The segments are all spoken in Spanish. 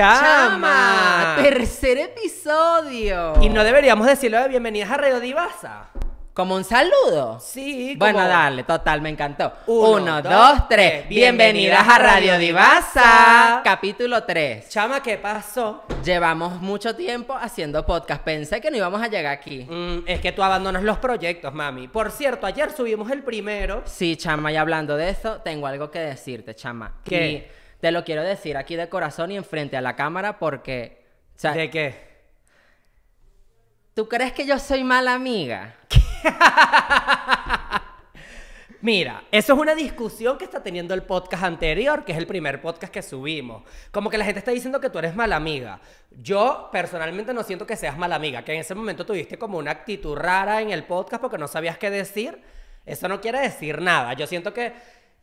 Chama. Tercer episodio. Y no deberíamos decirlo de bienvenidas a Radio Divasa. Como un saludo. Sí, Bueno, como- dale, total, me encantó. Uno, Uno, dos, dos, tres. Bienvenidas a Radio Divasa. Capítulo 3. Chama, ¿qué pasó? Llevamos mucho tiempo haciendo podcast. Pensé que no íbamos a llegar aquí. Mm, es que tú abandonas los proyectos, mami. Por cierto, ayer subimos el primero. Sí, chama, y hablando de eso, tengo algo que decirte, chama. ¿Qué? Y te lo quiero decir aquí de corazón y enfrente a la cámara porque. O sea, ¿De qué? ¿tú crees que yo soy mala amiga? Mira, eso es una discusión que está teniendo el podcast anterior, que es el primer podcast que subimos. Como que la gente está diciendo que tú eres mala amiga. Yo personalmente no siento que seas mala amiga, que en ese momento tuviste como una actitud rara en el podcast porque no sabías qué decir. Eso no quiere decir nada. Yo siento que,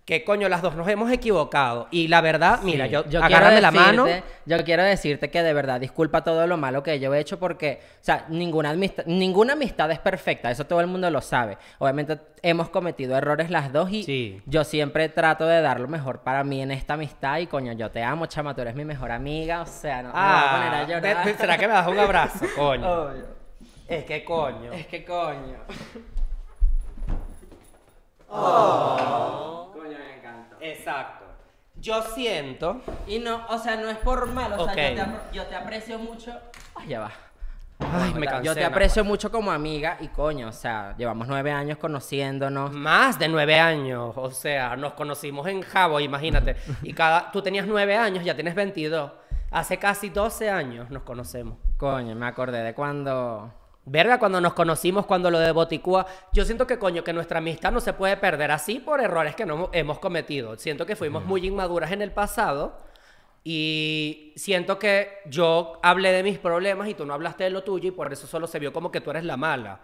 que coño, las dos nos hemos equivocado. Y la verdad, mira, Sí, yo, quiero agárrame la mano. decirte- Yo quiero decirte que de verdad disculpa todo lo malo que yo he hecho porque, o sea, ninguna amistad, ninguna amistad es perfecta, eso todo el mundo lo sabe. Obviamente hemos cometido errores las dos y Sí. yo siempre trato de dar lo mejor para mí en esta amistad y coño, yo te amo, chama, tú eres mi mejor amiga, o sea, no me voy a poner a Ah, llorar. ¿será que me das un abrazo, coño? Obvio. Es que coño. Es que coño. Oh. Exacto. Yo siento. Y no, o sea, no es por mal, o sea, Ok. yo, te apre- yo te aprecio mucho. Ay, ya va. Ay, me cansé. Yo te aprecio mucho como amiga y coño, o sea, llevamos nueve años conociéndonos. Más de nueve años, o sea, nos conocimos en Jabo, imagínate. Y cada, tú tenías nueve años, ya tienes 22. Hace casi 12 años nos conocemos. Coño, me acordé de cuando... Verga, cuando nos conocimos, cuando lo de Boticúa, yo siento que coño, que nuestra amistad no se puede perder así por errores que no hemos cometido. Siento que fuimos muy inmaduras en el pasado y siento que yo hablé de mis problemas y tú no hablaste de lo tuyo y por eso solo se vio como que tú eres la mala.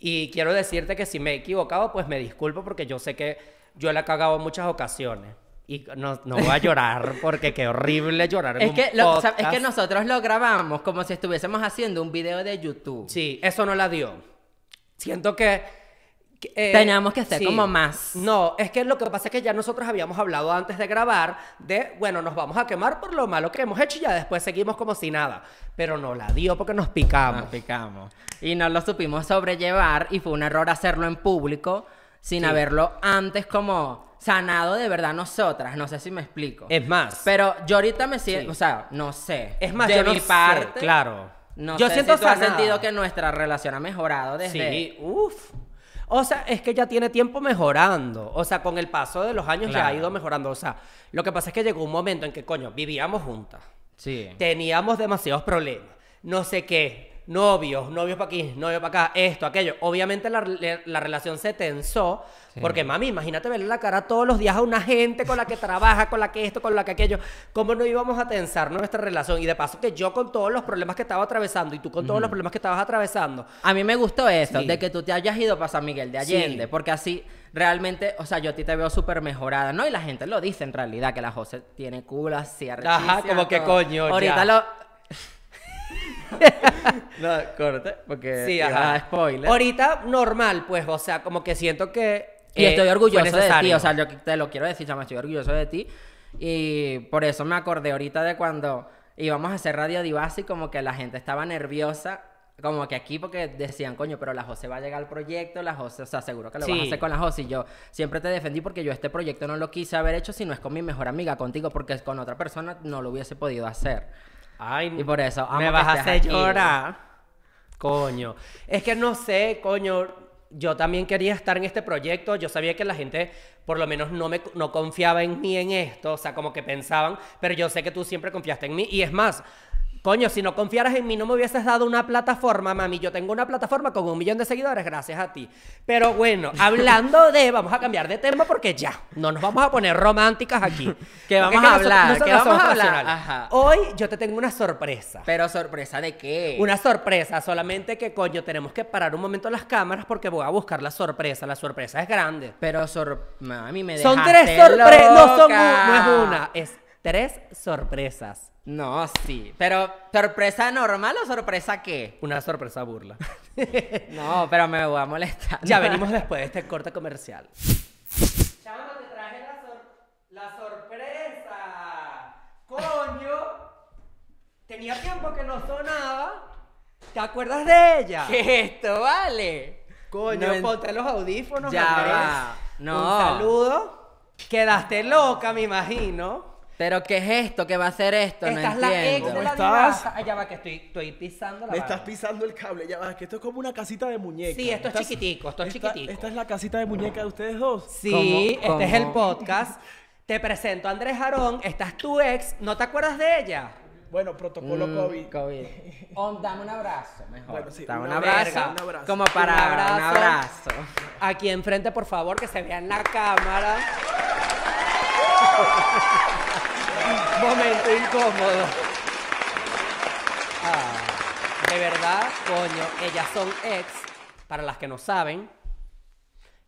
Y quiero decirte que si me he equivocado, pues me disculpo porque yo sé que yo la he cagado en muchas ocasiones. Y no, no voy a llorar porque qué horrible llorar en Es un que, lo- es que nosotros lo grabamos como si estuviésemos haciendo un video de YouTube. Sí, eso no la dio. Siento que... que, eh, Teníamos que ser como más. No, es que lo que pasa es que ya nosotros habíamos hablado antes de grabar de, bueno, nos vamos a quemar por lo malo que hemos hecho y ya después seguimos como si nada. Pero no la dio porque nos picamos. Nos picamos. Y no lo supimos sobrellevar y fue un error hacerlo en público sin Sí. haberlo antes como sanado de verdad nosotras. No sé si me explico. Es más, Pero yo ahorita me siento, Sí. o sea, no sé. es más, de yo no mi sé, parte, claro. No yo sé siento si tú has sentido que nuestra relación ha mejorado desde... Sí, uff. O sea, es que ya tiene tiempo mejorando. O sea, con el paso de los años ya ha ido mejorando. O sea, lo que pasa es que llegó un momento en que, coño, vivíamos juntas. Sí. Teníamos demasiados problemas. No sé qué. Novios, novios para aquí, novios para acá, esto, aquello. Obviamente la- la relación se tensó. Sí. Porque, mami, imagínate verle la cara todos los días a una gente con la que trabaja, con la que esto, con la que aquello. ¿Cómo no íbamos a tensar nuestra relación? Y de paso que yo con todos los problemas que estaba atravesando y tú con todos los problemas que estabas atravesando. A mí me gustó eso, Sí. de que tú te hayas ido para San Miguel de Sí. Allende, porque así realmente, o sea, yo a ti te veo súper mejorada, ¿no? Y la gente lo dice en realidad, que la José tiene culo así Ajá, como que coño, Ahorita ya. lo... no, corte, porque Sí, ajá. spoiler. Ahorita normal, pues, o sea, como que siento que. Y eh, estoy fue orgulloso de ti, o sea, yo te lo quiero decir, chama, estoy orgulloso de ti. Y por eso me acordé ahorita de cuando íbamos a hacer Radio Divas y como que la gente estaba nerviosa, como que aquí porque decían, coño, pero la José va a llegar al proyecto, la José, o sea, seguro que lo vas a Sí. hacer con la José. Y yo siempre te defendí porque yo este proyecto no lo quise haber hecho si no es con mi mejor amiga, contigo, porque con otra persona no lo hubiese podido hacer. Ay, Y por eso, amo me vas a hacer llorar. Coño. Es que no sé, coño. Yo también quería estar en este proyecto. Yo sabía que la gente, por lo menos, no, me, no confiaba en mí en esto. O sea, como que pensaban. Pero yo sé que tú siempre confiaste en mí. Y es más, coño, si no confiaras en mí, no me hubieses dado una plataforma, mami. Yo tengo una plataforma con un millón de seguidores gracias a ti. Pero bueno, hablando de. Vamos a cambiar de tema porque ya. No nos vamos a poner románticas aquí. ¿Qué Porque vamos a que hablar? nosotros ¿Qué vamos a hablar? Ajá. Hoy yo te tengo una sorpresa. Pero sorpresa de qué? Una sorpresa, solamente que coño, tenemos que parar un momento las cámaras porque voy a buscar la sorpresa. La sorpresa es grande. Pero sor... Mami, me Son dejaste tres sorpresas, no, son no es una, es tres sorpresas. No, sí. Pero, ¿sorpresa normal o sorpresa qué? Una sorpresa burla. No, pero me voy a molestar. ya venimos después de este corte comercial. Chama, te traje la, sorpresa. ¡Coño! Tenía tiempo que no sonaba. ¿Te acuerdas de ella? ¿Qué es esto, vale? Coño, No ponte los audífonos. Ya Andrés. va. No. Un saludo. Quedaste loca, me imagino. ¿Pero qué es esto? ¿Qué va a hacer esto? Esta no es la ex de ¿Cómo la estás? divasa. Allá va que estoy, estoy pisando la estás pisando el cable, ya va, que esto es como una casita de muñeca. Sí, esto es Estás- chiquitico, esto es esta- chiquitico. Esta es la casita de muñeca de ustedes dos. Sí, ¿Cómo- este es el cómo? podcast. Te presento a Andrés Jarón. Esta es tu ex. ¿No te acuerdas de ella? Bueno, protocolo Mm, COVID. COVID. Dame un abrazo, mejor. Bueno, sí, Dame un un abrazo, abrazo. un abrazo. Como para Un abrazo. un abrazo. Aquí enfrente, por favor, que se vea en la cámara. Momento incómodo. Ah, de verdad, coño, ellas son ex, para las que no saben.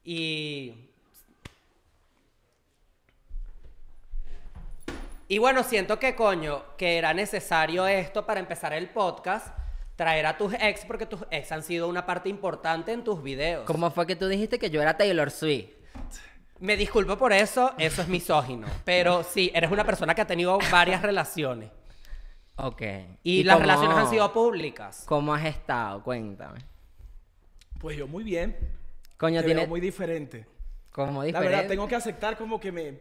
Y. Y bueno, siento que coño, que era necesario esto para empezar el podcast. Traer a tus ex, porque tus ex han sido una parte importante en tus videos. ¿Cómo fue que tú dijiste que yo era Taylor Swift? Me disculpo por eso, eso es misógino. Pero sí, eres una persona que ha tenido varias relaciones. Ok. Y, las cómo- relaciones han sido públicas. ¿Cómo has estado? Cuéntame. Pues yo muy bien. Coño, Te tiene veo muy diferente. como La diferente. verdad, tengo que aceptar como que me...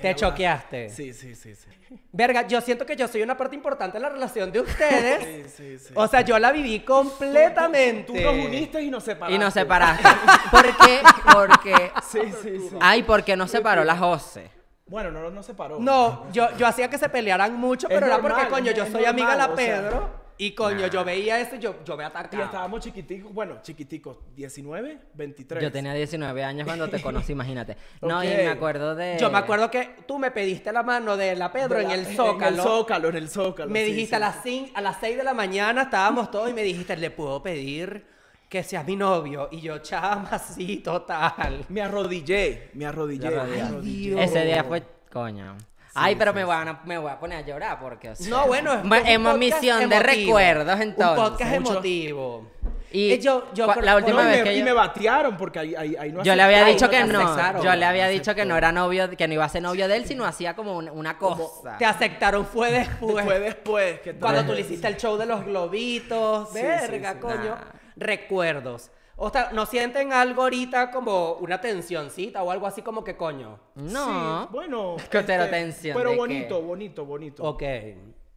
Te choqueaste. Sí, sí, sí, sí. Verga, yo siento que yo soy una parte importante en la relación de ustedes. Sí, sí, sí. O sea, yo la viví completamente. Tú nos uniste y nos separaste. Y nos separaste. ¿Por qué? Porque... Sí, sí, sí. Ay, ¿por qué no separó la Jose? Bueno, no nos separó. No, yo, yo hacía que se pelearan mucho, Es pero era normal, porque, coño, yo soy amiga de la normal, o sea. Y, coño, yo veía eso y yo, yo me Y atacaba. estábamos chiquiticos, bueno, chiquiticos, 19, 23. Yo tenía 19 años cuando te conocí, imagínate. No, y me acuerdo de... Yo me acuerdo que tú me pediste la mano de la Pedro De en el Zócalo. En el Zócalo, en el Zócalo. Me sí, dijiste sí, a, las sí. cin- a las 6 de la mañana, estábamos todos y me dijiste, ¿le puedo pedir que seas mi novio? Y yo, chama, sí, total. Me arrodillé, me arrodillé. Me me arrodillé. arrodillé. Ese día fue... Coño. Ay, pero me, voy a, me voy a poner a llorar porque... o sea, No, bueno, es, Ma- es un hemos podcast misión de emotivo. recuerdos, entonces. Un podcast Mucho. emotivo. Y Eh, yo, yo la última y vez me, que y yo- me batearon porque ahí, ahí, ahí no Yo le había dicho no que no. aceptaron. Yo le había dicho que no era novio, que no iba a ser novio de él, sino hacía como un- una cosa. Te aceptaron fue después. Fue después. que Cuando tú le hiciste el show de los globitos. Sí, Verga, sí, sí. coño. Nah. Recuerdos. O sea, ¿no sienten algo ahorita como una tensioncita o algo así como que coño? No. Sí, bueno. Que este, pero tensión, Pero ¿de qué? bonito, bonito, bonito. Ok.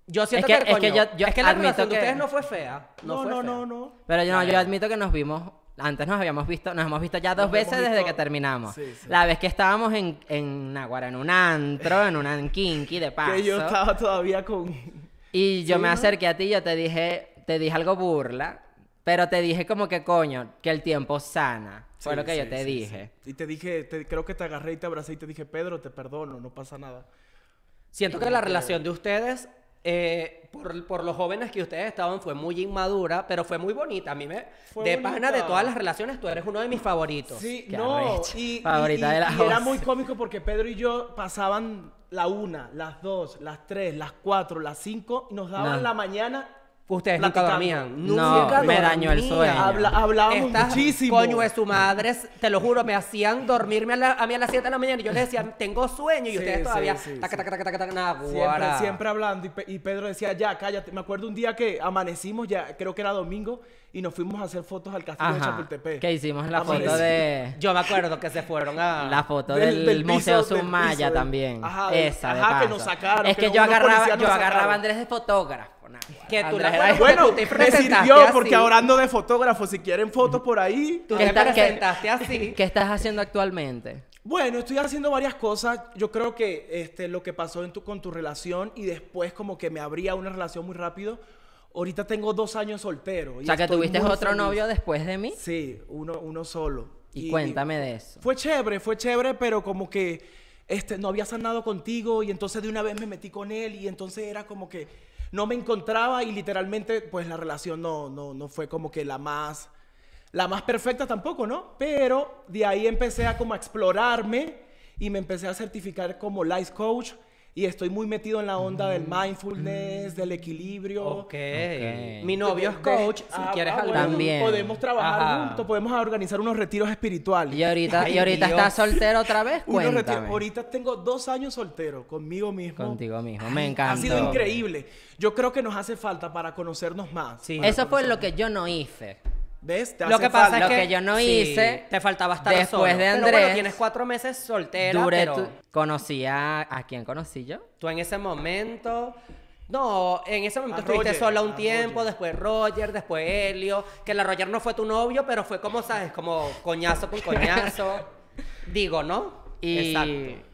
Yo siento que- que, es que yo- yo es que la admito relación de que- ustedes no fue fea. No, No, fue no, fea. no, no. Pero yo, no, yo admito que nos vimos. Antes nos habíamos visto, nos hemos visto ya dos Nos veces hemos desde visto- que terminamos. Sí, sí. La vez que estábamos en, en Naguará, en un antro, en un kinky de paso. Que yo estaba todavía con. Y yo Sí, me ¿no? acerqué a ti y yo te dije, te dije algo burla, pero te dije como que coño, que el tiempo sana. Fue Sí, lo que yo sí, te sí, dije. Y te dije, te- creo que te agarré y te abracé y te dije, Pedro, te perdono, no pasa nada. Siento que la relación de ustedes, eh, por, por los jóvenes que ustedes estaban, fue muy inmadura, pero fue muy bonita. A mí me... Fue de bonita. pana de todas las relaciones, tú eres uno de mis favoritos. Sí, Qué no, y, y- Favorita y- de la y era muy cómico porque Pedro y yo pasaban la una, las dos, las tres, las cuatro, las cinco y nos daban No. la mañana. Ustedes nunca dormían. No, Nunca me dañó el sueño. Habla- hablábamos Estas muchísimo. Coño de su madre, te lo juro, me hacían dormirme a, la- a mí a las 7 de la mañana y yo les decía, tengo sueño y ustedes sí, todavía. sí, sí. taca, taca, taca, taca, nada, Siempre, siempre hablando y, y Pedro decía, ya, cállate. Me acuerdo un día que amanecimos, ya creo que era domingo, y nos fuimos a hacer fotos al castillo de. Chapultepec. Que hicimos la foto de Yo me acuerdo que se fueron a. la foto Del- del, del piso, Museo Sumaya piso, del- también. Ajá, Esa de ajá, que nos sacaron, Es que que yo agarraba, yo nos agarraba a. Andrés de fotógrafo. nah, Que tú Andrés le- era- Bueno, Tú te me sirvió así. porque hablando de fotógrafos, si quieren fotos por ahí. Tú ¿Qué te está- presentaste así. ¿Qué estás haciendo actualmente? Bueno, estoy haciendo varias cosas. Yo creo que este, lo que pasó en tu, con tu relación y después como que me abría una relación muy rápido. Ahorita tengo dos años soltero. O y sea, que tuviste otro feliz. novio después de mí. Sí, uno, uno solo. Y, cuéntame de eso. Fue chévere, fue chévere, pero como que este, no había sanado contigo y entonces de una vez me metí con él y entonces era como que no me encontraba y literalmente pues la relación no, no, no fue como que la más, la más perfecta tampoco, ¿no? Pero de ahí empecé a como a explorarme y me empecé a certificar como life coach Y estoy muy metido en la onda del mindfulness, del equilibrio. Ok. Ok. Mi novio es De- coach, si ah, quieres ah, hablar. bueno, También. Podemos trabajar Ajá. juntos, podemos organizar unos retiros espirituales. Y ahorita, Ay, y ahorita Dios. estás soltero otra vez, Unos retiros- cuéntame. Ahorita tengo dos años soltero, conmigo mismo. Contigo mismo, me Ha encantó. sido increíble. Yo creo que nos hace falta para conocernos más. Sí. para Eso fue conocernos. lo que yo no hice. ¿Ves? Te Lo que pasa es Lo que, que yo no sí, hice te faltaba estar después solo. de Pero bueno, Andrés, tienes cuatro meses soltera, Duré pero tu- conocí a... ¿A quién conocí yo? tú en ese momento... No, en ese momento A estuviste Roger, sola un tiempo, Roger. después Roger, después Helio, que la Roger no fue tu novio, pero fue como, ¿sabes? Como coñazo con coñazo. Digo, ¿no? Y... Exacto.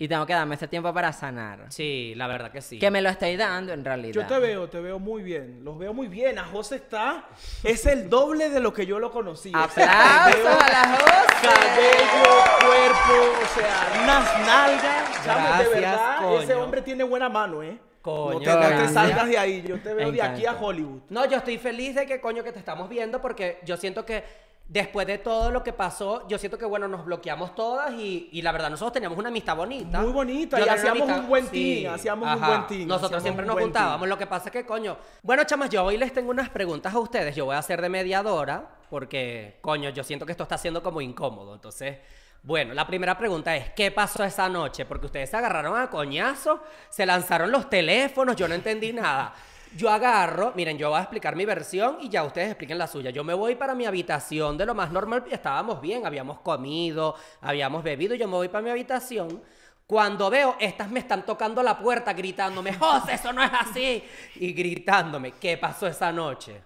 Y tengo que darme ese tiempo para sanar. Sí, la verdad que sí. Que me lo estoy dando en realidad. Yo te veo, te veo muy bien. Los veo muy bien. A José está. Es el doble de lo que yo lo conocí. ¡Aplausos veo a la José! Cabello, cuerpo, o sea, unas nalgas. Chamo, de verdad, ese hombre tiene buena mano, ¿eh? Coño, no te, no te salgas de ahí. Yo te veo de aquí a. Hollywood. No, yo estoy feliz de que coño que te estamos viendo porque yo siento que después de todo lo que pasó, yo siento que bueno, nos bloqueamos todas y, y la verdad nosotros teníamos una amistad bonita. Muy bonita, Yo y hacíamos un buen team, hacíamos un buen team, Nosotros siempre nos juntábamos, team. lo que pasa es que coño, bueno chamas, yo hoy les tengo unas preguntas a ustedes, yo voy a hacer de mediadora porque coño, yo siento que esto está siendo como incómodo, entonces... Bueno, la primera pregunta es, ¿qué pasó esa noche? Porque ustedes se agarraron a coñazo, se lanzaron los teléfonos, yo no entendí nada. Yo agarro, miren, yo voy a explicar mi versión y ya ustedes expliquen la suya. Yo me voy para mi habitación de lo más normal estábamos bien, habíamos comido, habíamos bebido, yo me voy para mi habitación. Cuando veo, estas me están tocando la puerta gritándome, José, eso no es así. Y gritándome, ¿qué pasó esa noche?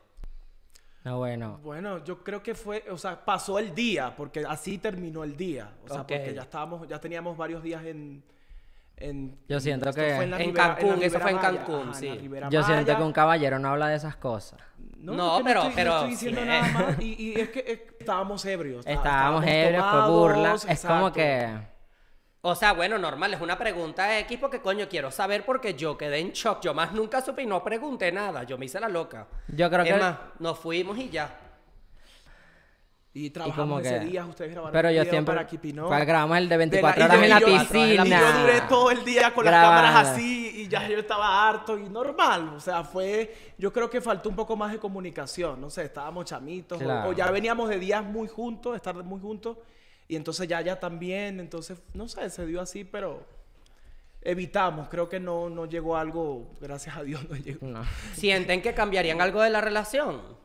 No, bueno. Bueno, yo creo que fue, o sea, pasó el día, porque así terminó el día. O sea, porque ya estábamos, ya teníamos varios días en. En Yo siento que- fue la En Ribera- Cancún, eso fue en Cancún, ajá, sí. Yo siento Maya. que un caballero no habla de esas cosas. No, No, es que pero- estoy, pero estoy diciendo sí. nada más. Y, y es que estábamos ebrios. está- Estábamos ebrios, fue burla. Es como que... O sea, bueno, normal, es una pregunta X porque coño quiero saber porque yo quedé en shock. Yo más nunca supe y no pregunté nada. Yo me hice la loca. Yo creo es que- más, nos fuimos y ya. Y Y trabajamos como ese que- día, ustedes grabaron Pero yo siempre... para Kipinó. Grabamos el de De 24 y horas yo- en la y piscina. Y yo duré todo el día con las cámaras así y ya yo estaba harto y normal. O sea, fue. Yo creo que faltó un poco más de comunicación. No sé, estábamos chamitos. o- Claro. O, ya veníamos de días muy juntos, estar muy juntos. Y entonces ya, ya también. Entonces, no sé, se dio así, pero evitamos. Creo que no, no llegó algo. Gracias a Dios no llegó. No. ¿Sienten que cambiarían algo de la relación?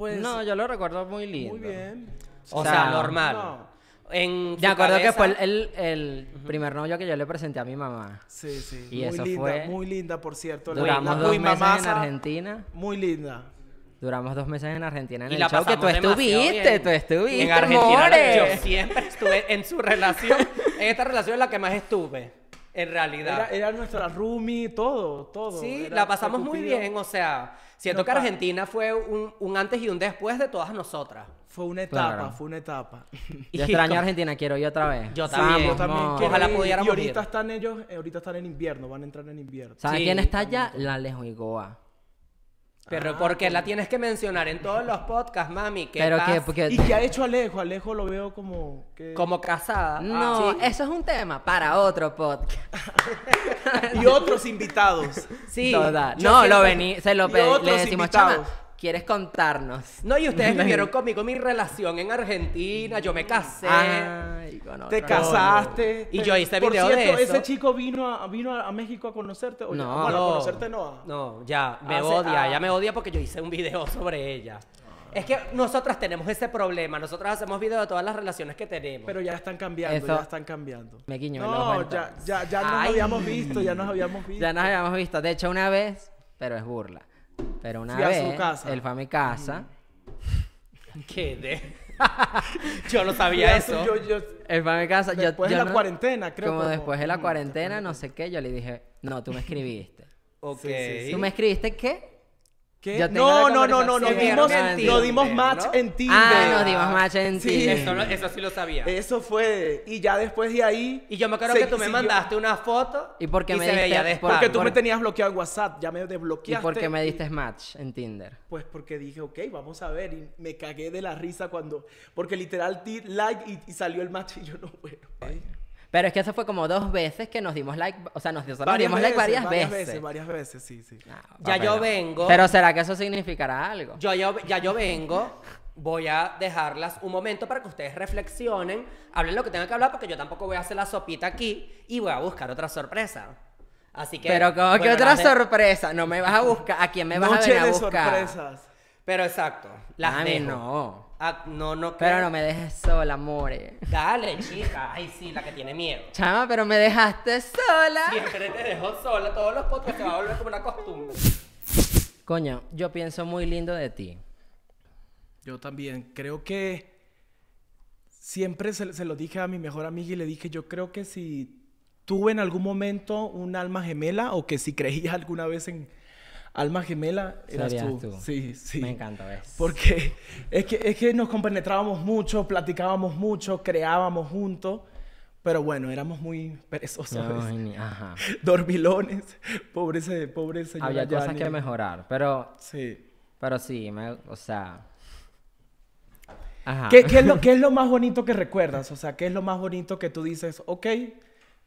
Pues. no, yo lo recuerdo muy lindo. Muy bien. O, O sea, sea, normal. no. En Me acuerdo que fue el, el- el primer novio que yo le presenté a mi mamá. Sí, sí. Y muy eso linda, fue- muy linda, por cierto. Duramos la dos muy meses en Argentina. Muy linda. Duramos dos meses en Argentina en Y el la show que tú estuviste, bien. tú estuviste, En Argentina, more. yo siempre estuve en su relación. En esta relación es la que más estuve. En realidad. Era, era nuestra roomie, todo, todo. Sí, Era- la pasamos muy bien, o sea, siento No, que Argentina fue un, un antes y un después de todas nosotras. Fue una etapa, Claro. fue una etapa. Yo extraño Argentina, quiero ir otra vez. Yo también. Yo también quiero Ojalá ir. pudiéramos Y ahorita ir. están ellos, ahorita están en invierno, van a entrar en invierno. ¿Sabes Sí, quién está allá? La Lejuigoa. Pero Ah, porque la tienes que mencionar en todos los podcasts, mami. ¿qué Pero que, porque... ¿Y qué ha hecho Alejo? Alejo lo veo como que... Como casada. No, Sí. eso es un tema para otro podcast. Y otros invitados. Sí. Toda- No, siento- lo vení, se lo le decimos, invitados. chama, ¿quieres contarnos? No, y ustedes vivieron conmigo mi relación en Argentina, yo me casé. Ay, con Te otro. casaste. Y te- yo hice Por video de cierto, eso. ese chico vino a, vino a, a México a conocerte. o ya- No. bueno, a No. conocerte no. a- No, ya, me Hace- odia, ah. ella me odia porque yo hice un video sobre ella. Es que nosotras tenemos ese problema, nosotras hacemos videos de todas las relaciones que tenemos. Pero ya están cambiando, Eso- ya están cambiando. Me guiño No, ya, ya, ya nos Ay. habíamos visto, ya nos habíamos visto. Ya nos habíamos visto. De hecho, una vez, pero es burla. Pero una Fui a vez, su casa. él fue a mi casa. ¿Qué de? yo no sabía eso. Yo, yo, Él fue a mi casa. yo- Después de la cuarentena, creo, Como como- después de la cuarentena, no sé qué, yo le dije, no, tú me escribiste. Ok. Sí, sí, sí. ¿Tú me escribiste qué? ¿Qué? No, no, no, no, nos dimos, Ah, nos entiendo, dimos match ¿no? en Tinder. Ah, nos dimos match en Sí. Tinder. Eso, no- eso sí lo sabía. Eso fue, y ya después de ahí... y yo me acuerdo se- que tú me mandaste una foto ¿Y por qué me diste- Porque tú me tenías bloqueado en WhatsApp, ya me ¿Y desbloqueaste. por qué me diste match en Tinder? Pues porque dije, ok, vamos a ver. Y me cagué de la risa cuando... Porque literal like y, y salió el match y yo no, bueno. Pero es que eso fue como dos veces que nos dimos like, o sea, nos nos Varias dimos like varias, varias veces. veces. Varias veces, sí, sí. Ah, Ya papel. yo vengo. Pero ¿será que eso significará algo? Yo, yo- ya yo vengo, voy a dejarlas un momento para que ustedes reflexionen, hablen lo que tengan que hablar, porque yo tampoco voy a hacer la sopita aquí y voy a buscar otra sorpresa. Así que. Pero como que bueno, otra las de- sorpresa, no me vas a buscar, ¿a quién me vas a Noche venir a de buscar? sorpresas. Pero exacto, las a dejo. no. Ah, no, no. Pero no me dejes sola, amore. Dale, chica. Ay, sí, la que tiene miedo. Chama, pero me dejaste sola. Siempre te dejo sola, todos los podcasts se va a volver como una costumbre. Coño, yo pienso muy lindo de ti. Yo también. Creo que siempre se, se lo dije a mi mejor amiga y le dije, yo creo que si tuve en algún momento un alma gemela o que si creías alguna vez en alma gemela, eras tú. tú. Sí, sí. Me encanta eso. Porque es que, es que nos compenetrábamos mucho, platicábamos mucho, creábamos juntos. Pero bueno, éramos muy perezosos. Ay, ni- ajá. Dormilones. Pobre, ese- pobre señora Había cosas que mejorar, pero, Sí. pero sí, me, o sea... Ajá. ¿Qué, qué es lo, ¿Qué es lo más bonito que recuerdas? O sea, ¿qué es lo más bonito que tú dices, ok,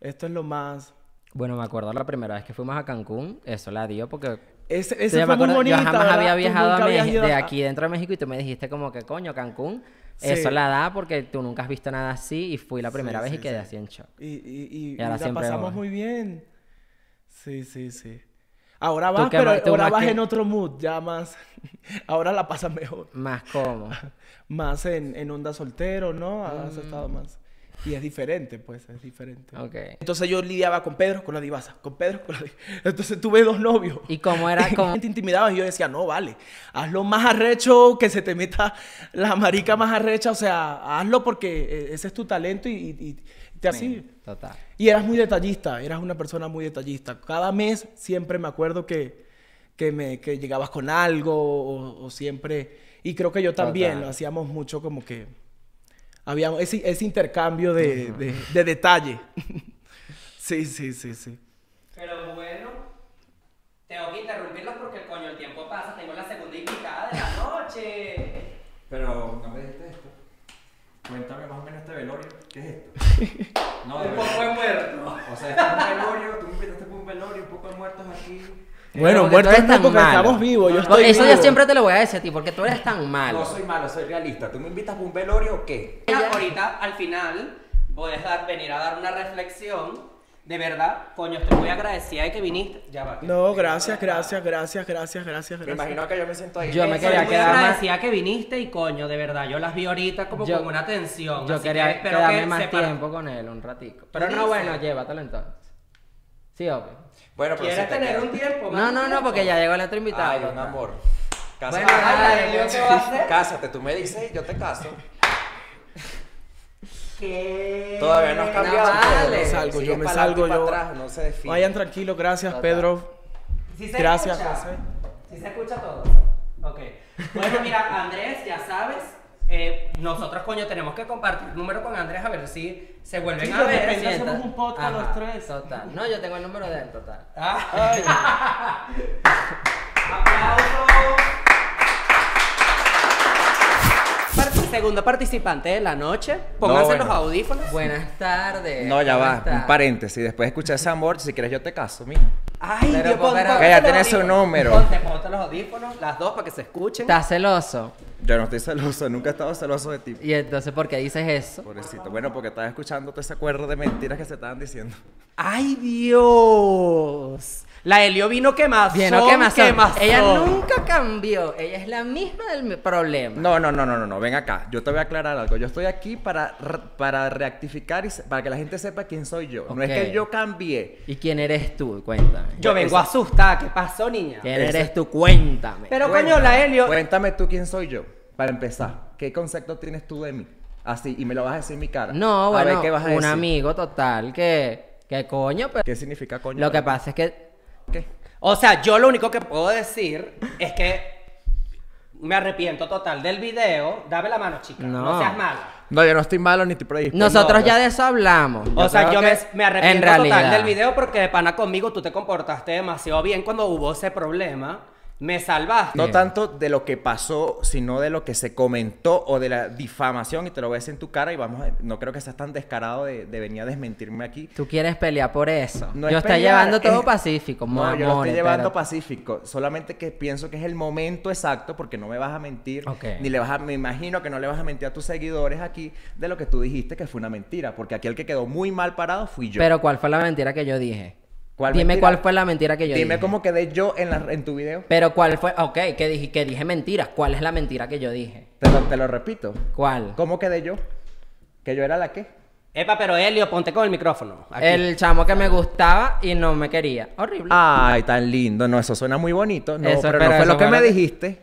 esto es lo más... Bueno, me acuerdo la primera vez que fuimos a Cancún, eso la dio porque... Ese, ese fue muy bonito, Yo jamás ¿verdad? había viajado a de aquí dentro de México y tú me dijiste como que coño, Cancún, Sí. eso la da porque tú nunca has visto nada así y fui la primera Sí, vez y quedé sí. así en shock. Y, y, y- Y ahora la pasamos voy. muy bien. Sí, sí, sí. Ahora vas, pero más- ahora vas que- en otro mood, ya más... ahora la pasas mejor. Más cómodo. Más en, en onda soltero, ¿no? Has estado más... Y es diferente, pues, es diferente. Ok. Entonces yo lidiaba con Pedro, con la divasa, con Pedro, con la divasa. Entonces tuve dos novios. ¿Y cómo era? Cómo... te intimidabas y yo decía, no, vale, hazlo más arrecho, que se te meta la marica más arrecha, o sea, hazlo porque eh, ese es tu talento y, y- y te así. Total. Y eras muy detallista, eras una persona muy detallista. Cada mes siempre me acuerdo que, que, me, que llegabas con algo o, o siempre... Y creo que yo también Total. lo hacíamos mucho como que... Había ese, ese intercambio de, de- de detalle. sí, sí, sí, sí. Pero bueno, tengo que interrumpirlos porque el coño el tiempo pasa. Tengo la segunda invitada de la noche. Pero no me dijiste esto. Cuéntame más o menos este velorio. ¿Qué es esto? No, de Un poco de muerto. O sea, este es un velorio, tú me invitaste para un velorio, un poco de muertos aquí. Bueno, Porque tú eres tan porque malo. estamos vivos. Yo No, estoy Eso vivo. yo siempre te lo voy a decir a ti, porque tú eres tan malo. No soy malo, soy realista. ¿Tú me invitas para un velorio o qué? Ahorita, al final, voy a dar- venir a dar una reflexión. De verdad, coño, estoy muy agradecida de que viniste. Ya va. No, gracias, gracias, gracias, gracias, gracias, Me gracias. imagino que yo me siento ahí. Yo me Estoy quería muy quedar más- agradecida que viniste y coño, de verdad, yo las vi ahorita como Yo- con una tensión. Yo así quería que espero quedarme que más sepa- tiempo con él, un ratico. Pero no, bueno, llévatelo entonces. Sí, obvio. Bueno, pero ¿Quieres si te tener quedas- un tiempo? No, no, no, porque ya llegó el otro invitado. Ay, un amor. Cásate. Bueno. ¿qué va a hacer? Cásate, tú me dices y yo te caso. ¿Qué? Todavía no has cambiado. No, vale. Me salgo, yo me salgo, yo. atrás, no se define. Vayan tranquilos, gracias, Total. Pedro. ¿Sí se Gracias, escucha? José. ¿Sí se escucha todo? Ok. Bueno, mira, Andrés, ya sabes, eh, nosotros, coño, tenemos que compartir el número con Andrés a ver si se vuelven a ver. sienta- hacemos un podcast Ajá, los tres. Total. No, yo tengo el número de él, total. Ah. ¡Aplausos! Segundo participante de la noche. Pónganse bueno. los audífonos. Buenas tardes. No, ya ¿cómo va, un paréntesis. Después de escuchar ese amor, si quieres yo te caso, mira. Ay, Pero, Dios, pon- Que ya tenés su número. Ponte, ponte los audífonos, las dos para que se escuchen. ¿Estás celoso? Yo no estoy celoso, nunca he estado celoso de ti. Y entonces, ¿por qué dices eso? Pobrecito. Bueno, porque estaba escuchando todo ese acuerdo de mentiras que se estaban diciendo. ¡Ay, Dios! La Helio vino quemazón, Bien, ¿o qué más? quemazón. Ella nunca cambió. Ella es la misma del problema. No, no, no, no, no, no, ven acá. Yo te voy a aclarar algo. Yo estoy aquí para, re- para reactificar y se- para que la gente sepa quién soy yo. No es Ok. que yo cambié. ¿Y quién eres tú? Cuéntame. Yo vengo asustada. ¿Qué pasó, niña? ¿Quién Ese- eres tú? Cuéntame. Pero, Cuéntame. coño, la Helio... Cuéntame tú quién soy yo, para empezar. ¿Qué concepto tienes tú de mí? Así, y me lo vas a decir en mi cara. No, A bueno, ver, ¿qué vas a un decir? amigo total que... Que coño, pero... ¿Qué significa coño? Lo que pasa es que... O sea, yo lo único que puedo decir es que me arrepiento total del video. Dame la mano, chica. No, No. seas mala. No, yo no estoy malo ni estoy predispuesto. Nosotros No, ya de eso hablamos. O sea, yo me, me arrepiento total del video porque de pana conmigo tú te comportaste demasiado bien cuando hubo ese problema. Me salvaste. No tanto de lo que pasó, sino de lo que se comentó o de la difamación, y te lo ves en tu cara, y vamos, a- no creo que seas tan descarado de, de venir a desmentirme aquí. Tú quieres pelear por eso. No yo es estoy pelear, llevando todo es- pacífico. No, amor, yo lo estoy llevando pacífico. Solamente que pienso que es el momento exacto, porque no me vas a mentir, Ok. ni le vas a, me imagino que no le vas a mentir a tus seguidores aquí de lo que tú dijiste que fue una mentira, porque aquí el que quedó muy mal parado fui yo. Pero ¿cuál fue la mentira que yo dije? ¿Cuál Dime mentira? cuál fue la mentira que yo Dime dije. cómo quedé yo en, la, en tu video. Pero cuál fue, ok, que dije, que dije mentiras. ¿Cuál es la mentira que yo dije? Te lo, te lo repito. ¿Cuál? ¿Cómo quedé yo? ¿Que yo era la qué? Epa, pero Helio, ponte con el micrófono. Aquí. El chamo que me gustaba y no me quería. Horrible. Ay, tan lindo. No, eso suena muy bonito. No, Eso, pero, pero no fue lo que me dijiste.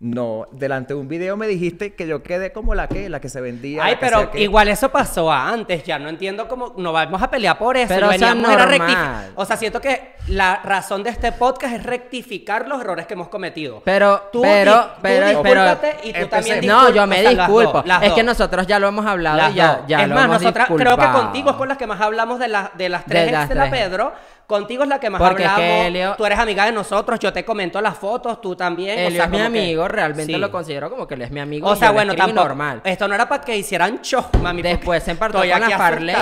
No, delante de un video me dijiste que yo quedé como la que, la que se vendía. Ay, pero que- igual eso pasó antes, ya no entiendo cómo no vamos a pelear por eso. Pero, lo o sea, veníamos era normal. rectifi- O sea, siento que la razón de este podcast es rectificar los errores que hemos cometido. Pero, Tú pero, di- tú pero, discúlpate y tú también No, yo me o sea, las disculpo. dos, las es que nosotros ya lo hemos hablado Las y ya, ya es lo más, hemos nosotras creo que disculpado. contigo es con las que más hablamos de, la- de las tres De ex las de la tres. Pedro. Contigo es la que más Porque es que hablamos. Helio- Tú eres amiga de nosotros, yo te comento las fotos, tú también. o Él sea, es mi que- amigo, realmente Sí. lo considero como que él es mi amigo. O sea, bueno, tampoco. normal. Esto no era para que hicieran show, mami. Después se empartó con la Farley.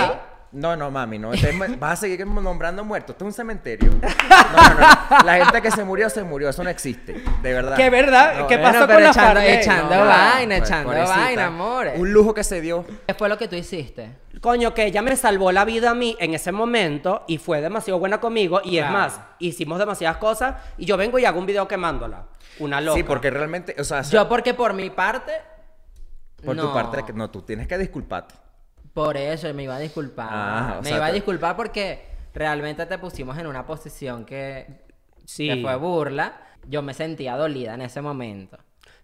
No, no, mami, no. Este es- vas a seguir nombrando muertos. Esto es un cementerio. No, no, no. La gente que se murió, se murió. Eso no existe. De verdad. ¿Qué verdad? No, ¿Qué eh, pasó Bueno, con la echando, Farley? echando No, vaina, pues, echando vaina, amores. Un lujo que se dio. ¿Qué fue lo que tú hiciste? Coño, que ella me salvó la vida a mí en ese momento y fue demasiado buena conmigo. Y es más, hicimos demasiadas cosas y yo vengo y hago un video quemándola. Una loca. Sí, porque realmente, o sea, Yo porque por mi parte... por no. tu parte, que- no, tú tienes que disculparte. Por eso me iba a disculpar. Ah, o me sea, iba a disculpar porque realmente te pusimos en una posición que, Sí. que fue burla. Yo me sentía dolida en ese momento.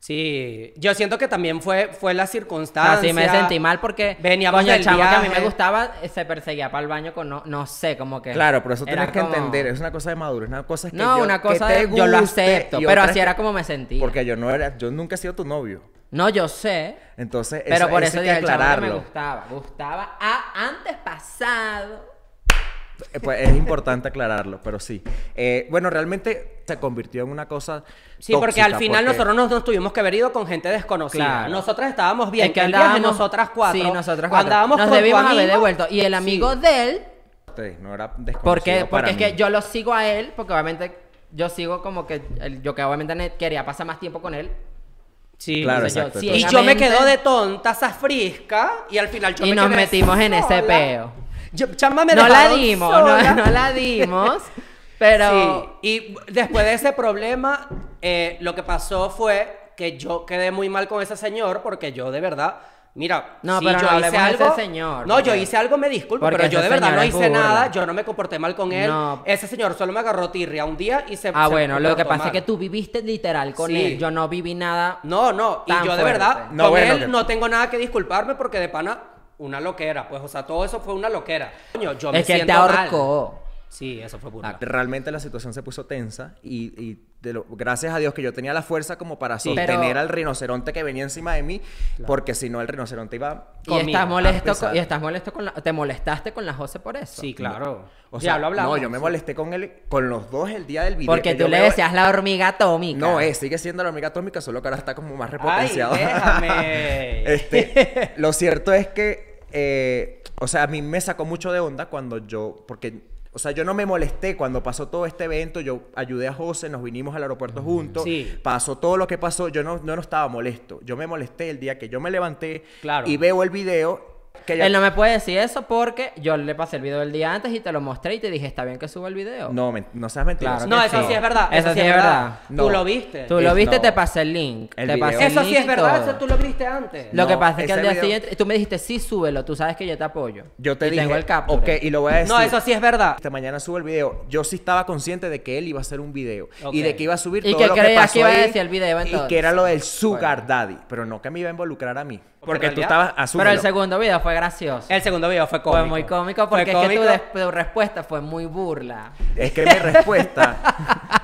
Sí, yo siento que también fue, fue la circunstancia. Así me sentí mal porque Veníamos coño, el chamo que a mí viaje. me gustaba eh, se perseguía para el baño con no, no sé, como que Claro, pero eso tienes que como- entender. Es una cosa de madurez. Una cosa es que No, yo- una que cosa te de- yo lo guste acepto, pero así era que- como me sentía. Porque yo no era, yo nunca he sido tu novio. No, yo sé, Entonces, pero por eso hay dije que el chamo que me aclararlo. gustaba. Gustaba a- antes pasado. Eh, Pues es importante aclararlo, pero sí. Eh, bueno, realmente se convirtió en una cosa. Sí, porque al tóxica, final porque- nosotros nos, nos tuvimos que haber ido con gente desconocida. Claro. Nosotras estábamos bien, Es que que el viaje andábamos- nosotras cuatro. Sí, nosotras cuatro. Andábamos Nos debimos haber amigo. devuelto. Y el amigo Sí. de él Sí, no era desconocido Porque, porque para es que mí. yo lo sigo a él, porque obviamente yo sigo como que el- yo que obviamente quería pasar más tiempo con él. Sí. Claro, Entonces yo exacto. Y yo me quedo de tonta, frisca, y al final yo Y me nos metimos en ese peo. Yo, chama, me no la dimos, sola. no, no la dimos, pero Sí, y después de ese problema, eh, lo que pasó fue que yo quedé muy mal con ese señor porque yo de verdad, mira, No, si pero yo no hice ese algo, señor, no, yo porque- hice algo, me disculpo, porque pero yo de verdad no hice burla. nada, yo no me comporté mal con él. No. Ese señor solo me agarró tirria un día y se Ah, se bueno, lo que pasa es que tú viviste literal con Sí. él. Yo no viví nada. No, no, y yo de verdad No, con bueno, él que- no tengo nada que disculparme porque de pana una loquera, pues, o sea, todo eso fue una loquera. Coño, yo me es que él te siento mal. Sí, eso fue burla. Realmente la situación se puso tensa y, y de lo- gracias a Dios que yo tenía la fuerza como para Sí. sostener Pero- al rinoceronte que venía encima de mí, porque si no el rinoceronte iba... Y Conmigo, estás molesto con, y estás molesto con la, te molestaste con la José por eso. Sí, claro. O ya sea, lo hablamos. no, yo me molesté con él, con los dos el día del video. Porque que tú le veo- decías la hormiga atómica. No, es, sigue siendo la hormiga atómica, solo que ahora está como más Ay, repotenciado. déjame. Este, lo cierto es que, eh, o sea, a mí me sacó mucho de onda cuando yo, porque, o sea, yo no me molesté cuando pasó todo este evento, yo ayudé a José, nos vinimos al aeropuerto juntos, Sí. pasó todo lo que pasó, yo no, no, no estaba molesto, yo me molesté el día que yo me levanté Claro. y veo el video que ya- Él no me puede decir eso porque yo le pasé el video el día antes y te lo mostré y te dije, ¿está bien que suba el video? No, men- no seas mentiroso. Claro No, eso sí. sí es verdad. Eso, sí es verdad. No. Tú lo viste. Tú lo viste, no. te pasé el link. El te video. pasé el Eso sí link es verdad. todo. Eso tú lo viste antes. Lo que pasa es que al día video- siguiente tú me dijiste, sí, súbelo, tú sabes que yo te apoyo. Yo te y dije, tengo el capture. ok, y lo voy a decir. No, eso sí es verdad. Esta mañana subo el video. Yo sí estaba consciente de que él iba a hacer un video y de que iba a subir ¿Y todo lo que pasó que iba a decir el video, y que era lo del Sugar Daddy, pero no que me iba a involucrar a mí, porque tú estabas Pero asúmelo. el segundo video fue gracioso. El segundo video fue cómico. Fue muy cómico porque es que tu, respuesta fue muy burla. Es que mi respuesta.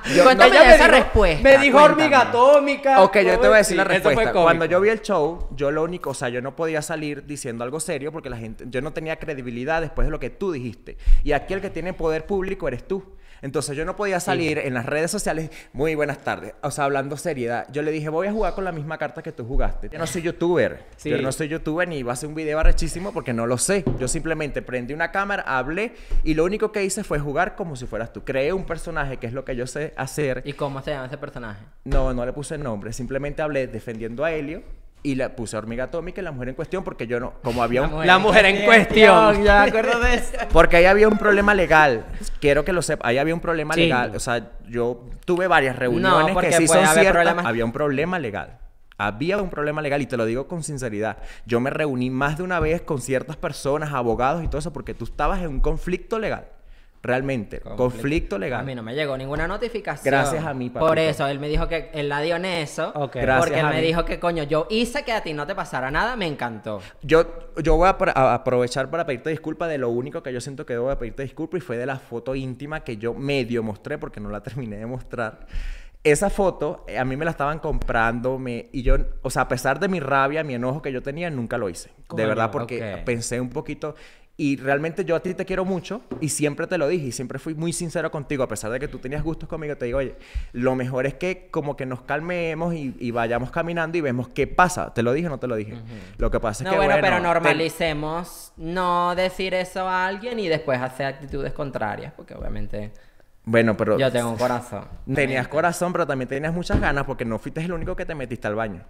yo- Cuéntame me esa dijo- respuesta, Me dijo cuéntame. hormiga atómica. Ok, yo te voy a decir la Sí, respuesta. Cuando yo vi el show, yo lo único, o sea, yo no podía salir diciendo algo serio porque la gente, yo no tenía credibilidad después de lo que tú dijiste. Y aquí el que tiene poder público eres tú. Entonces yo no podía salir en las redes sociales, muy buenas tardes, o sea, hablando seriedad. Yo le dije, voy a jugar con la misma carta que tú jugaste. Yo no soy youtuber. Sí. Yo no soy youtuber ni iba a hacer un video arrechísimo porque no lo sé. Yo simplemente prendí una cámara, hablé y lo único que hice fue jugar como si fueras tú. Creé un personaje que es lo que yo sé hacer. ¿Y cómo se llama ese personaje? No, no le puse nombre. Simplemente hablé defendiendo a Helio y le puse a Hormiga Atómica y la mujer en cuestión porque yo no, como había un... La mujer en cuestión. Ya me acuerdo de eso. Porque ahí había un problema legal. Quiero que lo sepa. Ahí había un problema Sí. legal. O sea, yo tuve varias reuniones que sí son ciertas. problemas- Había un problema legal. Había un problema legal y te lo digo con sinceridad. Yo me reuní más de una vez con ciertas personas, abogados y todo eso porque tú estabas en un conflicto legal. Realmente. Conflicto, legal. A mí no me llegó ninguna notificación. Gracias a mí, Por papito. eso, él me dijo que él la dio en eso. Ok. Gracias porque él a me mí. dijo que, coño, yo hice que a ti no te pasara nada, me encantó. Yo, yo voy a, apro- a aprovechar para pedirte disculpas de lo único que yo siento que debo de pedirte disculpas y fue de la foto íntima que yo medio mostré porque no la terminé de mostrar. Esa foto eh, a mí me la estaban comprando me, y yo, o sea, a pesar de mi rabia, mi enojo que yo tenía, nunca lo hice. de verdad, porque pensé un poquito y realmente yo a ti te quiero mucho y siempre te lo dije y siempre fui muy sincero contigo, a pesar de que tú tenías gustos conmigo, te digo, oye, lo mejor es que como que nos calmemos y, y vayamos caminando y vemos qué pasa. ¿Te lo dije o no te lo dije? Lo que pasa es No, que bueno, pero te- normalicemos no decir eso a alguien y después hacer actitudes contrarias, porque obviamente Bueno, pero yo tengo un corazón. tenías corazón, pero también tenías muchas ganas porque no fuiste el único que te metiste al baño.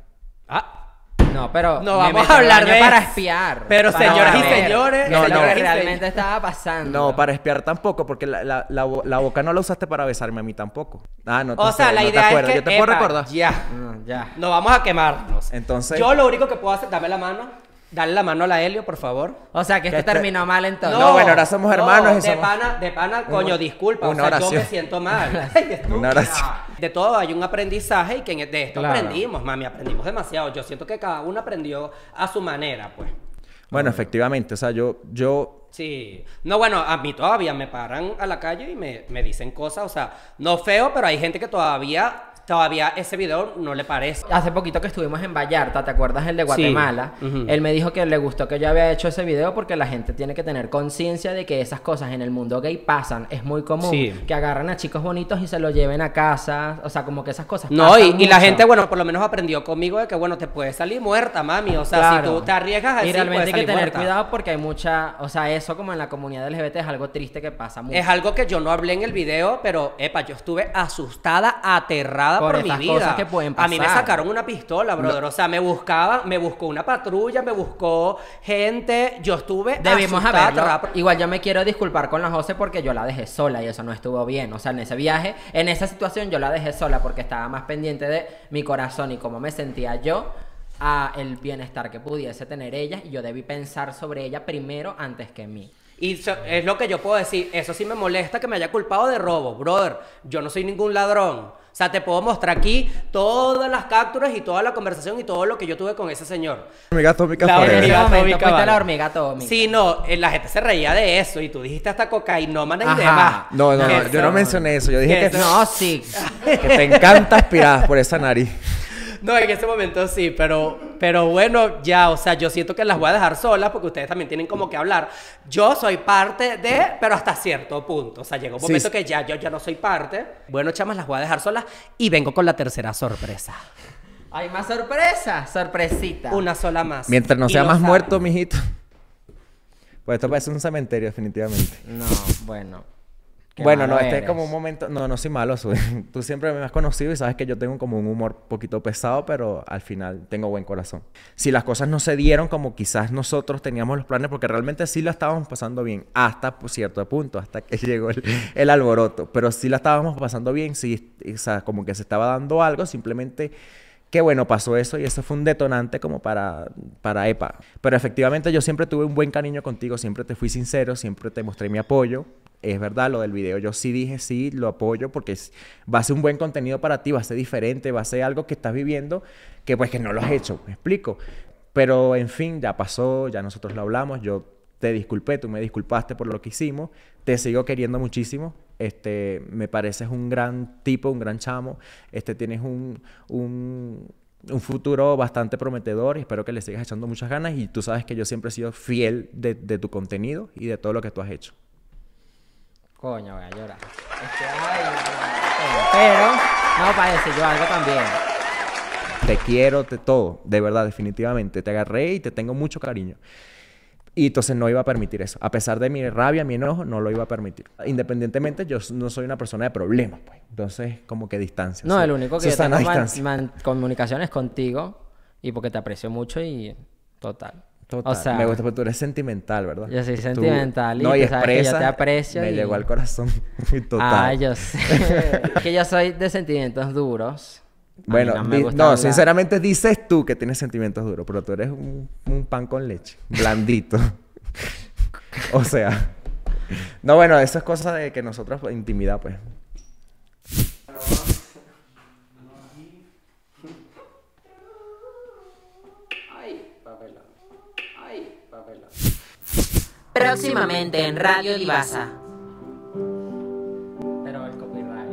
Ah, No, pero. No me vamos a hablar de para espiar. Pero, para señoras y señores, no, es lo no. que realmente estaba pasando. No, para espiar tampoco, porque la, la- la bo- la boca no la usaste para besarme a mí tampoco. Ah, no te o sea, sé, la no te idea es acuerdas. que... Yo te puedo recordar. Ya. No, ya. No vamos a quemarnos. Entonces- Yo lo único que puedo hacer... Dame la mano. Dale la mano a la Helio, por favor. O sea, que esto este- terminó mal entonces. No, bueno, ahora somos hermanos y de somos- pana, de pana, coño, disculpa. una o sea, yo oración. me siento mal. Ay. Una oración. De todo hay un aprendizaje y que en- de esto Claro. aprendimos, mami. Aprendimos demasiado. Yo siento que cada uno aprendió a su manera, pues. Bueno, efectivamente, o sea, yo, yo Sí. No, bueno, a mí todavía me paran a la calle y me, me dicen cosas, o sea, no feo, pero hay gente que todavía, todavía ese video no le parece. Hace poquito que estuvimos en Vallarta, ¿te acuerdas el de Guatemala? Él me dijo que le gustó que yo había hecho ese video porque la gente tiene que tener conciencia de que esas cosas en el mundo gay pasan. Es muy común Sí. que agarran a chicos bonitos y se los lleven a casa. O sea, como que esas cosas No, pasan y, y la gente, bueno, por lo menos aprendió conmigo de que, bueno, te puedes salir muerta, mami. O sea, Claro. si tú te arriesgas así, Y realmente hay que tener muerta. cuidado porque hay mucha... O sea, eso como en la comunidad LGBT es algo triste que pasa mucho. Es algo que yo no hablé en el video, pero, epa, yo estuve asustada, aterrada Por por, mi esas vida. cosas que pueden A mí me pasar. sacaron una pistola, brother. O sea, me buscaba, me buscó una patrulla, me buscó gente. Yo estuve Debimos haberlo. Igual yo me quiero disculpar con la José porque yo la dejé sola y eso no estuvo bien. O sea, en ese viaje, en esa situación yo la dejé sola porque estaba más pendiente de mi corazón y cómo me sentía yo a el bienestar que pudiese tener ella y yo debí pensar sobre ella primero antes que mí. Y so- es lo que yo puedo decir. Eso sí me molesta que me haya culpado de robo, brother. Yo no soy ningún ladrón. O sea, te puedo mostrar aquí todas las capturas y toda la conversación y todo lo que yo tuve con ese señor. Hormiga atómica La hormiga atómica, la hormiga atómica. Sí, no, eh, la gente se reía de eso y tú dijiste hasta cocainómana y demás. No, no, no, yo no mencioné eso. Yo dije que que, No, sí. que te encanta aspirar por esa nariz. No, en ese momento sí, pero, pero bueno, ya, o sea, yo siento que las voy a dejar solas porque ustedes también tienen como que hablar. Yo soy parte de, pero hasta cierto punto. O sea, llegó un momento sí. que ya yo ya no soy parte. Bueno, chamas, las voy a dejar solas y vengo con la tercera sorpresa. Hay más sorpresa, sorpresita. Una sola más. Mientras no sea más saben. muerto, mijito. Pues esto parece un cementerio, definitivamente. No, bueno. Qué bueno, no, este es eres. como un momento. No, no soy malo, soy. Tú siempre me has conocido y sabes que yo tengo como un humor poquito pesado, pero al final tengo buen corazón. Si las cosas no se dieron como quizás nosotros teníamos los planes, porque realmente sí la estábamos pasando bien, hasta cierto punto, hasta que llegó el, el alboroto. Pero sí la estábamos pasando bien, sí, o sea, como que se estaba dando algo, simplemente. Qué bueno, pasó eso y eso fue un detonante como para, para EPA. Pero efectivamente yo siempre tuve un buen cariño contigo, siempre te fui sincero, siempre te mostré mi apoyo. Es verdad, lo del video yo sí dije, sí, lo apoyo porque va a ser un buen contenido para ti, va a ser diferente, va a ser algo que estás viviendo que pues que no lo has hecho, me explico. Pero en fin, ya pasó, ya nosotros lo hablamos, yo te disculpé, tú me disculpaste por lo que hicimos, te sigo queriendo muchísimo, este, me pareces un gran tipo, un gran chamo, este, tienes un, un, futuro bastante prometedor y espero que le sigas echando muchas ganas y tú sabes que yo siempre he sido fiel de tu contenido y de todo lo que tú has hecho. Coño, voy a llorar. Es que, ay, no, pero, no, para decir yo algo también. Te quiero, te todo, de verdad, definitivamente. Te agarré y te tengo mucho cariño. Y entonces no iba a permitir eso. A pesar de mi rabia, mi enojo, no lo iba a permitir. Independientemente, yo no soy una persona de problemas, pues. Entonces, como que distancia. No, el único que yo tengo man- man- comunicación es contigo y porque te aprecio mucho y total. Total. O sea, me gusta porque tú eres sentimental, ¿verdad? Yo soy Tú- sentimental y no, y sabes que yo te aprecio Me y- llegó al corazón. Total. Ah, yo sé. que yo soy de sentimientos duros. Bueno, no, di- sinceramente dices tú que tienes sentimientos duros, pero tú eres un, un pan con leche, blandito. o sea, no, bueno, eso es cosa de que nosotros, pues, intimidad, pues. Próximamente en Radio Divasa. Pero el copyright.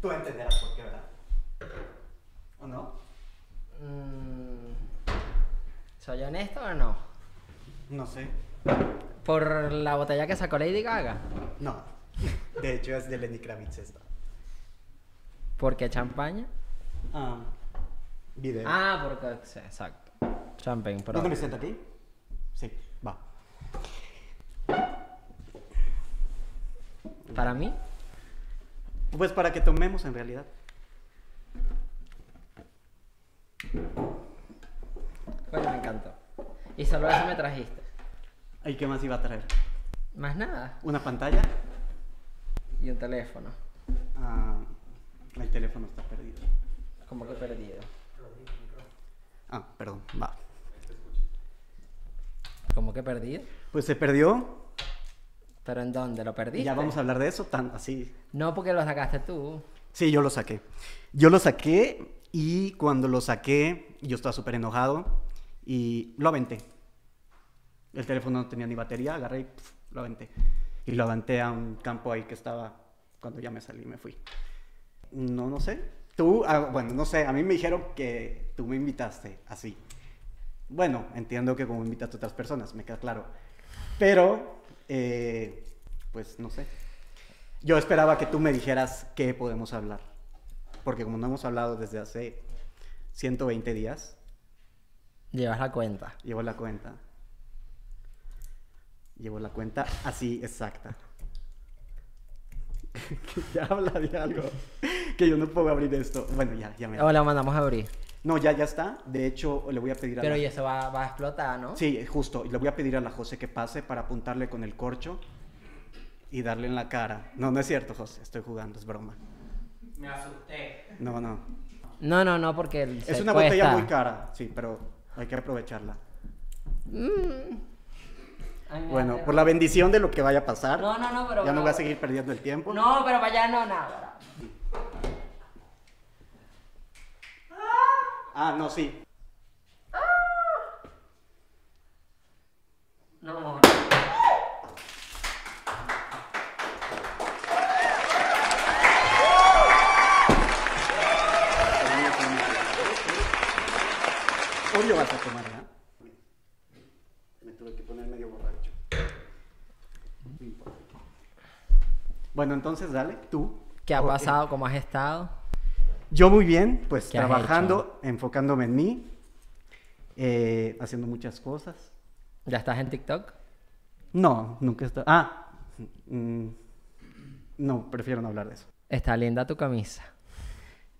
Tú entenderás por qué, ¿verdad? ¿O no? Mm, ¿Soy honesto o no? No sé. Por la botella que sacó Lady Gaga. No. De hecho, es de Lenny Kravitz esta. ¿Por qué champaña? Ah, video. Ah, porque... sí, exacto. Champagne, pero... ¿Dónde me siento aquí? Sí, va. Para mí, Pues para que tomemos en realidad. coño, me encantó. Y solo eso me trajiste. ¿Y qué más iba a traer? Más nada. ¿Una pantalla? Y un teléfono. Ah, el teléfono está perdido. Como que perdido. Ah, perdón, va. Como que perdido. Pues se perdió. ¿Pero en dónde? ¿Lo perdiste? ya vamos a hablar de eso, tan así. No, porque lo sacaste tú. Sí, yo lo saqué. Yo lo saqué y cuando lo saqué, yo estaba súper enojado y lo aventé. El teléfono no tenía ni batería, agarré y pf, lo aventé. Y lo aventé a un campo ahí que estaba cuando ya me salí, me fui. No, no sé. Tú, ah, bueno, no sé, a mí me dijeron que tú me invitaste así. Bueno, entiendo que como invitaste a otras personas, me queda claro. Pero, eh, pues no sé. Yo esperaba que tú me dijeras qué podemos hablar. Porque como no hemos hablado desde hace 120 días, Llevas la cuenta. llevo la cuenta. Llevo la cuenta así exacta. Que ya habla de algo. Que yo no puedo abrir esto. Bueno, ya, ya me... O la mandamos a abrir. No, ya, ya está. De hecho, le voy a pedir a Pero la... y eso va, va a explotar, ¿no? Sí, justo. Y le voy a pedir a la José que pase para apuntarle con el corcho y darle en la cara. No, no es cierto, José. Estoy jugando, es broma. Me asusté. No, no. No, no, no, porque el Es una botella cuesta. muy cara, sí, pero hay que aprovecharla. Ay, Bueno, por la bendición de lo que vaya a pasar. No, no, no, pero... Ya no no. voy a seguir perdiendo el tiempo. No, pero para allá no, nada. Ah, no, sí. No. Obvio vas a tomar, ¿verdad? Me tuve que poner medio borracho. No importa. Bueno, entonces dale, tú. ¿Qué ha pasado? ¿Cómo has estado? Yo muy bien, pues ¿Qué has trabajando, enfocándome en mí, eh, haciendo muchas cosas. ¿Ya estás en TikTok? No, nunca está. Ah, mm, no, prefiero no hablar de eso. Está linda tu camisa.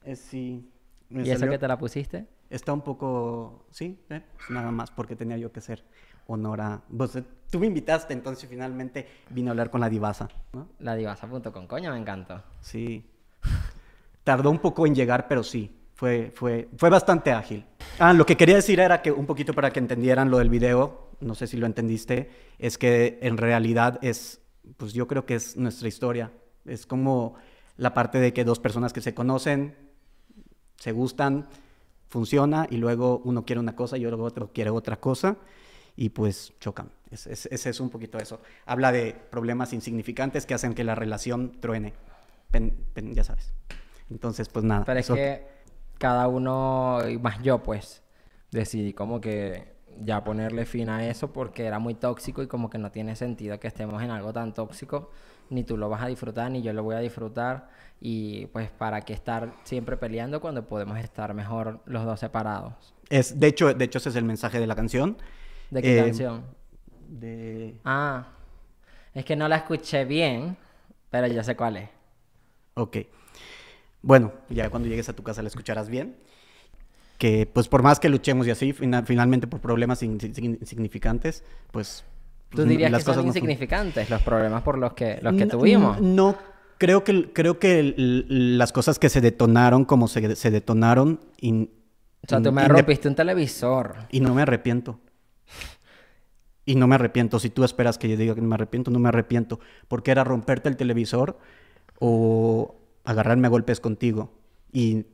Eh, sí. me ¿Y eso salió- que te la pusiste? Está un poco, sí, eh, pues nada más porque tenía yo que hacer honor a... Pues, tú me invitaste, entonces finalmente vine a hablar con la divasa, ¿no? Ladivasa.com, coño, me encantó. Sí. Tardó un poco en llegar, pero sí, fue, fue, fue bastante ágil. Ah, lo que quería decir era que un poquito para que entendieran lo del video, no sé si lo entendiste, es que en realidad es, pues yo creo que es nuestra historia. Es como la parte de que dos personas que se conocen, se gustan, funciona y luego uno quiere una cosa y luego otro quiere otra cosa y pues chocan. Es, es, es un poquito eso. Habla de problemas insignificantes que hacen que la relación truene. Pen- pen- ya sabes. Entonces, pues nada. Pero es eso- que cada uno, y más yo pues, decidí como que ya ponerle fin a eso porque era muy tóxico y como que no tiene sentido que estemos en algo tan tóxico, ni tú lo vas a disfrutar, ni yo lo voy a disfrutar, y pues para qué estar siempre peleando cuando podemos estar mejor los dos separados. Es, de, hecho, de hecho, ese es el mensaje de la canción. ¿De qué Eh, canción? De... Ah, es que no la escuché bien, pero ya sé cuál es. Ok. Bueno, ya cuando llegues a tu casa la escucharás bien. Que pues por más que luchemos y así, fina- finalmente por problemas in- in- insignificantes, pues... ¿Tú dirías las que son no insignificantes los problemas por los que, los que No- tuvimos? No, creo que, creo que las cosas que se detonaron como se, se detonaron... in- O sea, tú me rompiste un televisor. Y no me arrepiento. Y no me arrepiento. Si tú esperas que yo diga que me arrepiento, no me arrepiento. Porque era romperte el televisor o agarrarme a golpes contigo. Y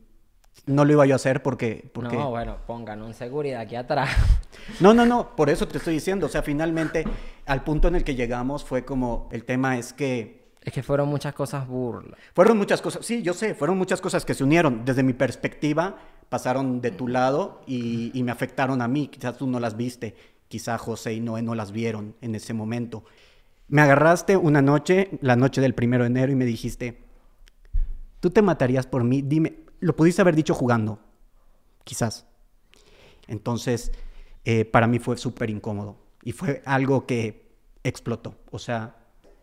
no lo iba yo a hacer porque... porque... No, bueno, pongan un seguridad aquí atrás. No, no, no, por eso te estoy diciendo. O sea, finalmente, al punto en el que llegamos fue como, el tema es que Es que fueron muchas cosas burlas. fueron muchas cosas, sí, yo sé, fueron muchas cosas que se unieron. Desde mi perspectiva, pasaron de tu lado y, y me afectaron a mí. Quizás tú no las viste, quizá José y Noé no las vieron en ese momento. Me agarraste una noche, la noche del primero de enero, y me dijiste, tú te matarías por mí, dime, lo pudiste haber dicho jugando, quizás. Entonces, eh, para mí fue súper incómodo y fue algo que explotó. O sea,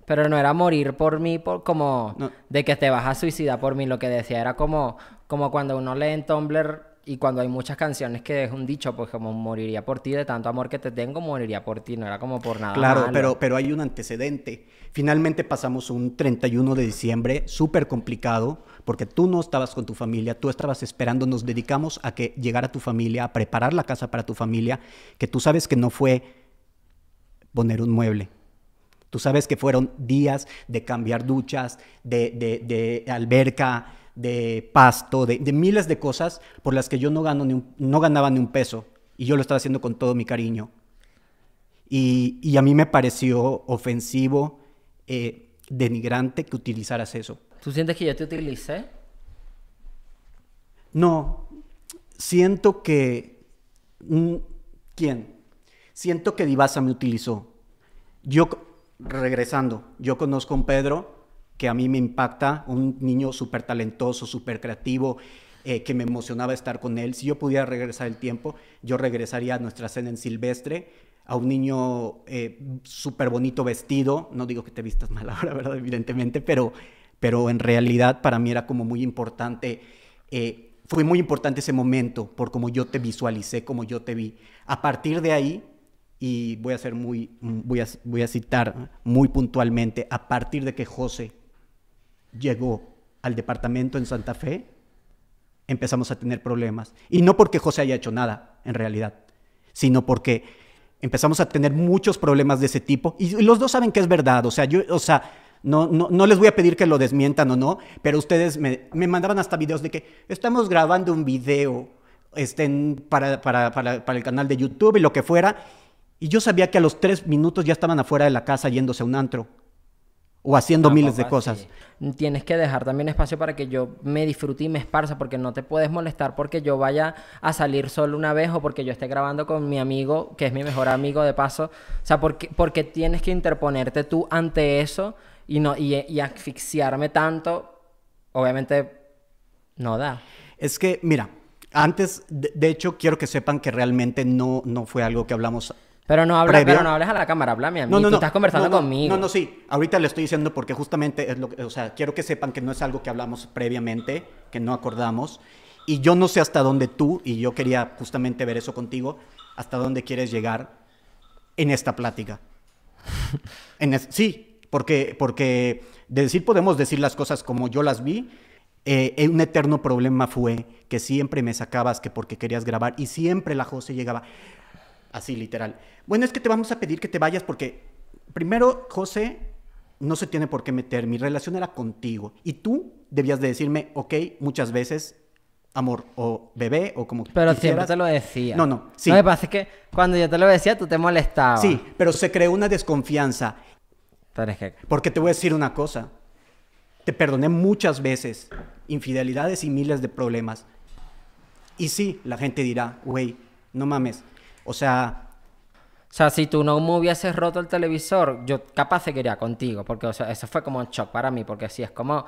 Pero no era morir por mí, por, como No. de que te vas a suicidar por mí. Lo que decía era como, como cuando uno lee en Tumblr y cuando hay muchas canciones que es un dicho, pues como moriría por ti, de tanto amor que te tengo, moriría por ti. No era como por nada. Claro, malo. pero, pero hay un antecedente. Finalmente pasamos un 31 de diciembre súper complicado porque tú no estabas con tu familia, tú estabas esperando, nos dedicamos a que llegara tu familia, a preparar la casa para tu familia, que tú sabes que no fue poner un mueble. Tú sabes que fueron días de cambiar duchas, de, de- de alberca, de pasto, de, de miles de cosas por las que yo no, gano ni un- no ganaba ni un peso. Y yo lo estaba haciendo con todo mi cariño. Y, y a mí me pareció ofensivo, eh, denigrante que utilizaras eso. ¿Tú sientes que yo te utilicé? No, siento que... mm, ¿Quién? Siento que Divasa me utilizó. Yo, regresando, yo conozco a un Pedro que a mí me impacta, un niño súper talentoso, súper creativo, eh, que me emocionaba estar con él. Si yo pudiera regresar el tiempo, yo regresaría a nuestra cena en Silvestre, a un niño eh, súper bonito vestido. No digo que te vistas mal ahora, ¿verdad? Evidentemente, pero, pero en realidad para mí era como muy importante. eh, fue muy importante ese momento por cómo yo te visualicé, como yo te vi. A partir de ahí, y voy a ser muy, voy a, voy a citar muy puntualmente, a partir de que José llegó al departamento en Santa Fe, empezamos a tener problemas. Y no porque José haya hecho nada, en realidad, sino porque empezamos a tener muchos problemas de ese tipo. Y los dos saben que es verdad. O sea, yo, o sea, no, no, no les voy a pedir que lo desmientan o no, pero ustedes me, mandaban hasta videos de que estamos grabando un video en- para, para, para, para el canal de YouTube y lo que fuera. Y yo sabía que a los tres minutos ya estaban afuera de la casa yéndose a un antro. O haciendo miles de cosas. Tienes que dejar también espacio para que yo me disfrute y me esparza, porque no te puedes molestar porque yo vaya a salir solo una vez o porque yo esté grabando con mi amigo, que es mi mejor amigo de paso. O sea, porque, porque tienes que interponerte tú ante eso y, no, y, y asfixiarme tanto, obviamente no da. Es que, mira, antes, de, de hecho, quiero que sepan que realmente no, no fue algo que hablamos. Pero no, habla, pero no hables a la cámara, háblame a mí. No, no, Tú estás conversando conmigo. No, no, sí. Ahorita le estoy diciendo porque justamente es lo que, o sea, quiero que sepan que no es algo que hablamos previamente, que no acordamos. Y yo no sé hasta dónde tú, y yo quería justamente ver eso contigo, hasta dónde quieres llegar en esta plática. En es- sí, porque, porque de decir podemos decir las cosas como yo las vi. eh, un eterno problema fue que siempre me sacabas que porque querías grabar y siempre la José llegaba así literal. Bueno, es que te vamos a pedir que te vayas porque primero José no se tiene por qué meter, mi relación era contigo y tú debías de decirme, ok, muchas veces, amor o bebé o como Pero siempre quisieras. te lo decía. No, no, sí. Lo que pasa es que cuando yo te lo decía, tú te molestabas. Sí, pero se creó una desconfianza que Porque te voy a decir una cosa. Te perdoné muchas veces infidelidades y miles de problemas. Y sí, la gente dirá, güey, no mames. O sea, O sea, si tú no me hubieses roto el televisor, yo capaz seguiría contigo, porque, o sea, eso fue como un shock para mí, porque sí es como... O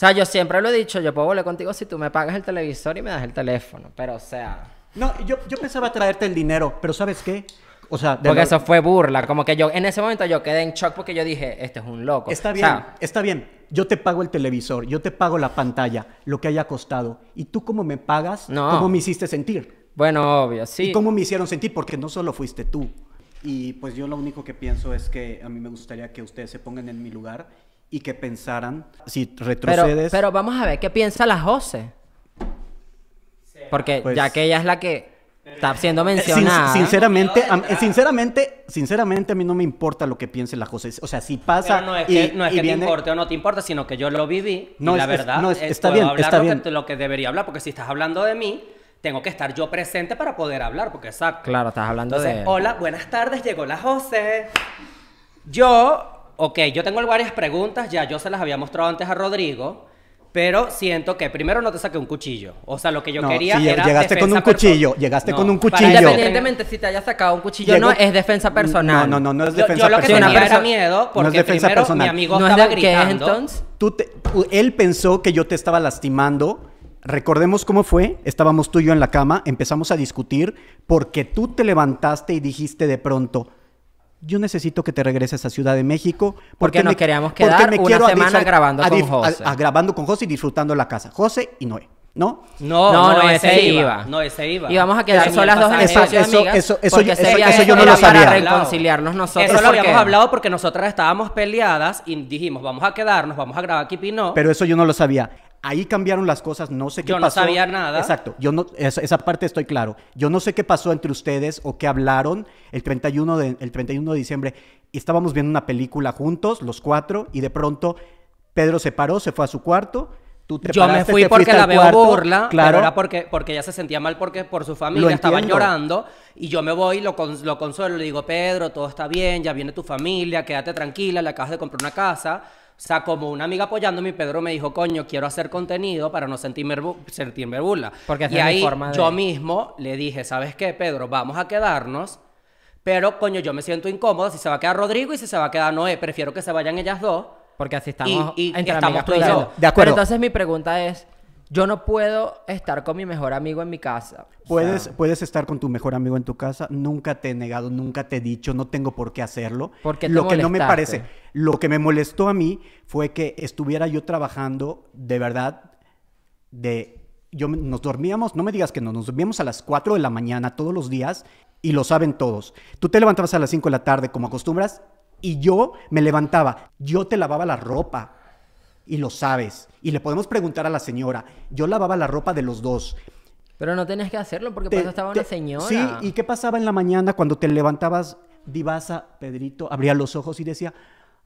sea, yo siempre lo he dicho, yo puedo volver contigo si tú me pagas el televisor y me das el teléfono, pero o sea... no, yo, yo pensaba traerte el dinero, pero ¿sabes qué? O sea, de Porque lo- eso fue burla, como que yo, en ese momento yo quedé en shock porque yo dije, este es un loco. Está O bien, sea, está bien. Yo te pago el televisor, yo te pago la pantalla, lo que haya costado. ¿Y tú cómo me pagas? No. ¿Cómo me hiciste sentir? Bueno, obvio, sí. ¿Y cómo me hicieron sentir? Porque no solo fuiste tú. Y pues yo lo único que pienso es que a mí me gustaría que ustedes se pongan en mi lugar y que pensaran, si Pero, retrocedes... pero vamos a ver qué piensa la Jose. Porque Pues- ya que ella es la que está siendo Eh, sin- mencionada. sinceramente, a- sinceramente, sinceramente a mí no me importa lo que piense la José. O sea, si pasa Pero no es y- que, no es y que viene- te importe o no te importa, sino que yo lo viví. No, y la es- es- verdad, no, es- está puedo bien, hablar está lo, bien. Que, lo que debería hablar, porque si estás hablando de mí, tengo que estar yo presente para poder hablar, porque exacto. Claro, estás hablando Entonces, de. hola, buenas tardes, llegó la José. Yo, ok, yo tengo varias preguntas, ya yo se las había mostrado antes a Rodrigo, pero siento que primero no te saqué un cuchillo. O sea, lo que yo No, quería sí, era llegaste con un cuchillo, llegaste con un cuchillo. Independientemente si te haya sacado un cuchillo Llegó- no, es defensa personal. No, no, no, no es Yo, defensa yo lo que personal. tenía era miedo porque no es defensa primero personal. mi amigo ¿No es estaba de- ¿Qué es gritando. entonces? Tú te- él pensó que yo te estaba lastimando. Recordemos cómo fue. Estábamos tú y yo en la cama, empezamos a discutir porque tú te levantaste y dijiste de pronto, yo necesito que te regreses a Ciudad de México. Porque nos queríamos porque quedar una quiero semana grabando con José. a- a- grabando con José y disfrutando la casa. José y Noé, ¿no? No, No, no, no, ese ese iba. iba. No, ese iba. Y vamos a quedar solas dos en Eso- eso- eso- porque yo no lo para sabía. reconciliarnos nosotros. Eso lo habíamos porque- hablado porque nosotras estábamos peleadas y dijimos, vamos a quedarnos, vamos a grabar aquí no. Pero eso yo no lo sabía. Ahí cambiaron las cosas, no sé qué Yo no pasó. sabía nada. Exacto, yo no, esa, esa parte estoy claro. Yo no sé qué pasó entre ustedes o qué hablaron el 31 de, el 31 de diciembre. Estábamos viendo una película juntos, los cuatro, y de pronto Pedro se paró, se fue a su cuarto. Tú te Yo me fui te porque la veo cuarto, burla, claro. pero era porque, porque ella se sentía mal porque por su familia estaban entiendo. llorando y yo me voy, lo, cons- lo consuelo, le digo, Pedro, todo está bien, ya viene tu familia, quédate tranquila, le acabas de comprar una casa. O sea, como una amiga apoyándome, Pedro me dijo, coño, quiero hacer contenido para no sentirme, bu- sentirme burla. Porque y ahí forma de- yo mismo le dije, ¿sabes qué, Pedro? Vamos a quedarnos, pero coño, yo me siento incómoda si se va a quedar Rodrigo y si se va a quedar Noé. Prefiero que se vayan ellas dos. Porque así estamos Y- y entre estamos amigas tú y yo. De acuerdo. Pero entonces mi pregunta es, yo no puedo estar con mi mejor amigo en mi casa. O Puedes, sea, puedes estar con tu mejor amigo en tu casa, nunca te he negado, nunca te he dicho, no tengo por qué hacerlo. ¿Por qué te lo que no me parece, lo que me molestó a mí fue que estuviera yo trabajando de verdad de yo me- nos dormíamos, no me digas que no, nos dormíamos a las 4 de la mañana todos los días y lo saben todos. Tú te levantabas a las 5 de la tarde como acostumbras y yo me levantaba, yo te lavaba la ropa y lo sabes. Y le podemos preguntar a la señora, yo lavaba la ropa de los dos. Pero no tenías que hacerlo porque Te- por eso estaba te- una señora. Sí, ¿y qué pasaba en la mañana cuando te levantabas, divasa, Pedrito, abría los ojos y decía,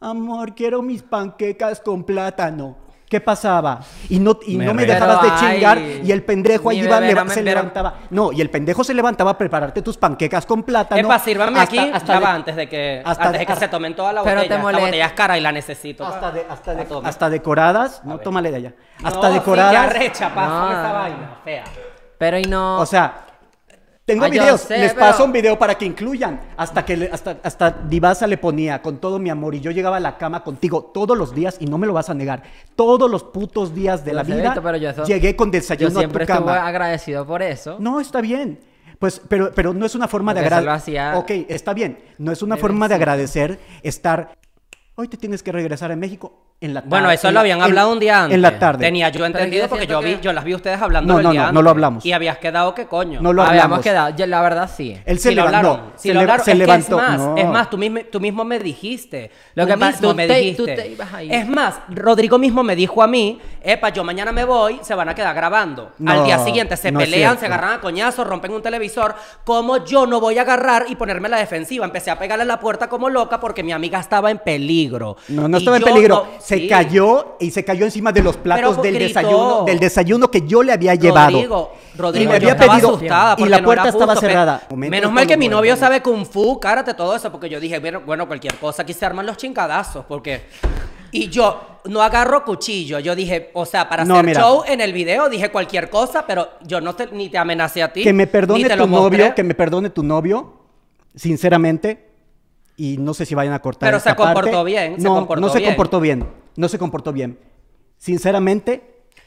amor, quiero mis panquecas con plátano? ¿Qué pasaba? Y no, y Me no me dejabas de chingar ay, y el pendejo ahí iba, bebé, no me- se pero- levantaba. No, y el pendejo se levantaba a prepararte tus panquecas con plátano. Epa, sírvame hasta- aquí, hasta ya de- antes de que, hasta antes de- de que hasta- se tomen toda la Pero te botella. Esta molesta. botella es cara y la necesito. Hasta, de- hasta, decoradas. No, tómale de allá. No, Hasta sí, decoradas. qué arrecha, pa, No, con esa no, vaina, fea. Pero y no... O sea, tengo Ah, videos, sé, les pero- paso un video para que incluyan. Hasta que le- hasta, hasta Divasa le ponía con todo mi amor y yo llegaba a la cama contigo todos los días y no me lo vas a negar. Todos los putos días de Lo la vida Víctor, pero yo eso- llegué con yo desayuno a tu siempre cama. agradecido por eso. No, está bien. Pues, pero, pero no es una forma de Porque agradecer. hacía- Ok, está bien. No es una forma de agradecer estar. Hoy te tienes que regresar a México en la tarde. Bueno, eso en lo habían en- hablado un día antes. En la tarde. Tenía yo entendido yo porque yo vi, que- yo las vi ustedes hablando No, el no, día no, no antes. lo hablamos. Y habías quedado que coño. No lo Habíamos hablamos. quedado, yo- la verdad sí. Él se levantó. se lo leva- hablaron. se Es que levantó. es más, No. es más, tú mismo, tú mismo me dijiste. Lo tú que pasa- mismo tú me te- dijiste. tú te ibas a ir. Es más, Rodrigo mismo me dijo a mí, epa, yo mañana me voy, se van a quedar grabando. No, Al día siguiente se no pelean, se agarran a coñazos, rompen un televisor. ¿Cómo yo no voy a agarrar y ponerme a la defensiva? Empecé a pegarle a la puerta como loca porque mi amiga estaba en peligro. No, no Y estaba en peligro. Se cayó y se cayó encima de los platos Pero del gritó. desayuno, del desayuno que yo le había llevado. Rodrigo, Rodrigo, y me había pedido asustada y la puerta estaba justo, cerrada. Menos mal que mi novio sabe kung fu, cárate todo eso, porque yo dije, bueno, cualquier cosa aquí se arman los chingadazos, porque Y yo no agarro cuchillo. Yo dije, o sea, para No, hacer mira. show en el video dije cualquier cosa, pero yo no te, ni te amenacé a ti. Que me perdone tu novio, que me perdone tu novio, sinceramente, y no sé si vayan a cortar Pero esta se comportó parte. bien, se no, comportó no se bien. comportó bien, no se comportó bien. Sinceramente,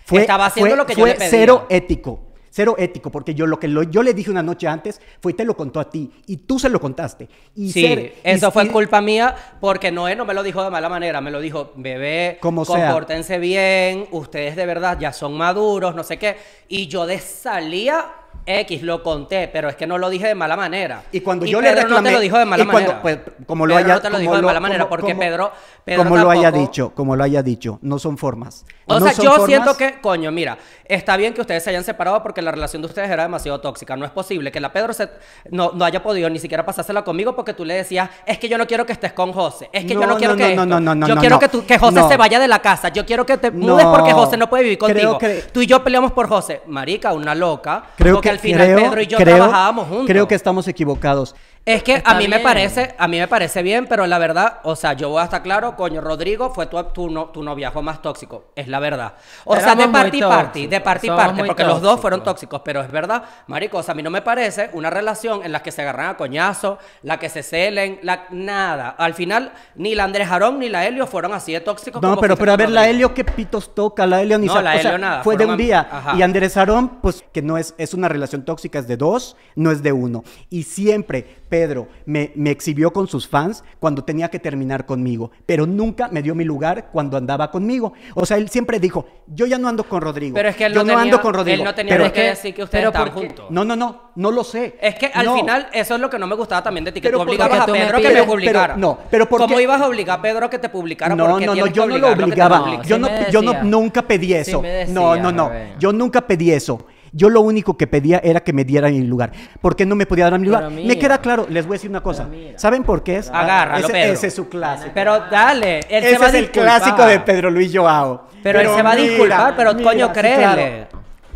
fue, Estaba haciendo fue- lo que yo fue le pedía. cero ético. Cero ético, porque yo lo que lo- yo le dije una noche antes fue te lo contó a ti y tú se lo contaste. Y Sí, ser- y- eso fue y- culpa mía porque Noé no me lo dijo de mala manera, me lo dijo, bebé, Como sea. compórtense bien, ustedes de verdad ya son maduros, no sé qué. Y yo de salía X lo conté, pero es que no lo dije de mala manera. Y cuando Y yo le reclamé no te lo dijo de mala y cuando, manera. pues, como lo Pedro haya no te lo dijo de mala manera como- porque como- Pedro, Pedro como lo haya dicho, como lo haya dicho, no son formas. O No sea, yo formas. siento que, coño, mira, está bien que ustedes se hayan separado porque la relación de ustedes era demasiado tóxica. No es posible que la Pedro se- no, no haya podido ni siquiera pasársela conmigo porque tú le decías, es que yo no quiero que estés con José. Es que yo No, quiero que no, esto. no, no, no, Yo quiero que, tú, que José se vaya de la casa. Yo quiero que te mudes porque José no puede vivir creo contigo. que- Tú y yo peleamos por José. Marica, una loca. Creo que al final creo- Pedro y yo creo- trabajábamos juntos. Creo que estamos equivocados. Es que Está a mí me parece, a mí me parece bien, pero la verdad, o sea, yo voy a estar claro, coño, Rodrigo fue tu, tu, no, tu noviazgo más tóxico, es la verdad. O sea, de party party, de party somos party, porque los dos fueron tóxicos. pero es verdad, marico, o sea, a mí no me parece una relación en la que se agarran a coñazo, la que se celen, la, nada. Al final, ni la Andrés Jarón ni la Helio fueron así de tóxicos No, como pero, pero a ver, la. Helio, ¿qué pitos toca? La Helio ni No, la o sea, Helio nada, Fue de un día. ajá. Y Andrés Arón, pues que no es, es una relación tóxica, es de dos, no es de uno. Y siempre Pedro me, me exhibió con sus fans cuando tenía que terminar conmigo, pero nunca me dio mi lugar cuando andaba conmigo. O sea, él siempre dijo, yo ya no ando con Rodrigo. Pero es que él yo no, tenía, ando con Rodrigo. él no tenía pero por qué decir que ustedes pero estaban juntos. No, no, no, no lo sé. Es que al No. final eso es lo que no me gustaba también de ti, que Pero tú obligabas a me Pedro a que me pero- publicara. no, pero ¿por ¿Cómo qué? ibas a obligar a Pedro a que te publicara? No, ¿Por qué no, no, que yo no lo que obligaba. publique? Yo Sí no, me yo no, nunca pedí Sí eso. me no, decía, no, no. Rubén. Yo nunca pedí eso. Yo lo único que pedía era que me dieran mi lugar. ¿Por qué no me podía dar mi lugar? Me queda claro, les voy a decir una cosa. mira. ¿Saben por qué es? Agárralo, ese, Pedro. ese es su clásico. Pero dale, él se ese a es el clásico de Pedro Luis Joao. Pero él se va a mira, disculpar, pero mira, coño, sí, créele. claro.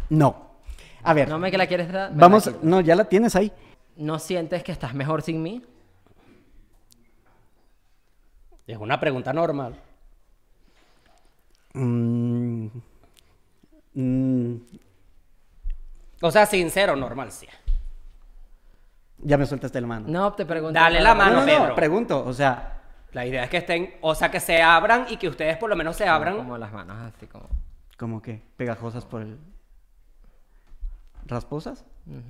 No. A ver, No me que la quieres dar. vamos. la. No, ya la tienes ahí. ¿No sientes que estás mejor sin mí? Es una pregunta normal. Mm, mm, O sea, sincero, normal, sí. ya me sueltaste la mano. No, te pregunto. Dale la mano, no, no, Pedro. pregunto. O sea, La idea es que estén, o sea, que se abran y que ustedes por lo menos se abran. Como las manos así como. ¿cómo que? ¿Pegajosas por el. ¿Rasposas?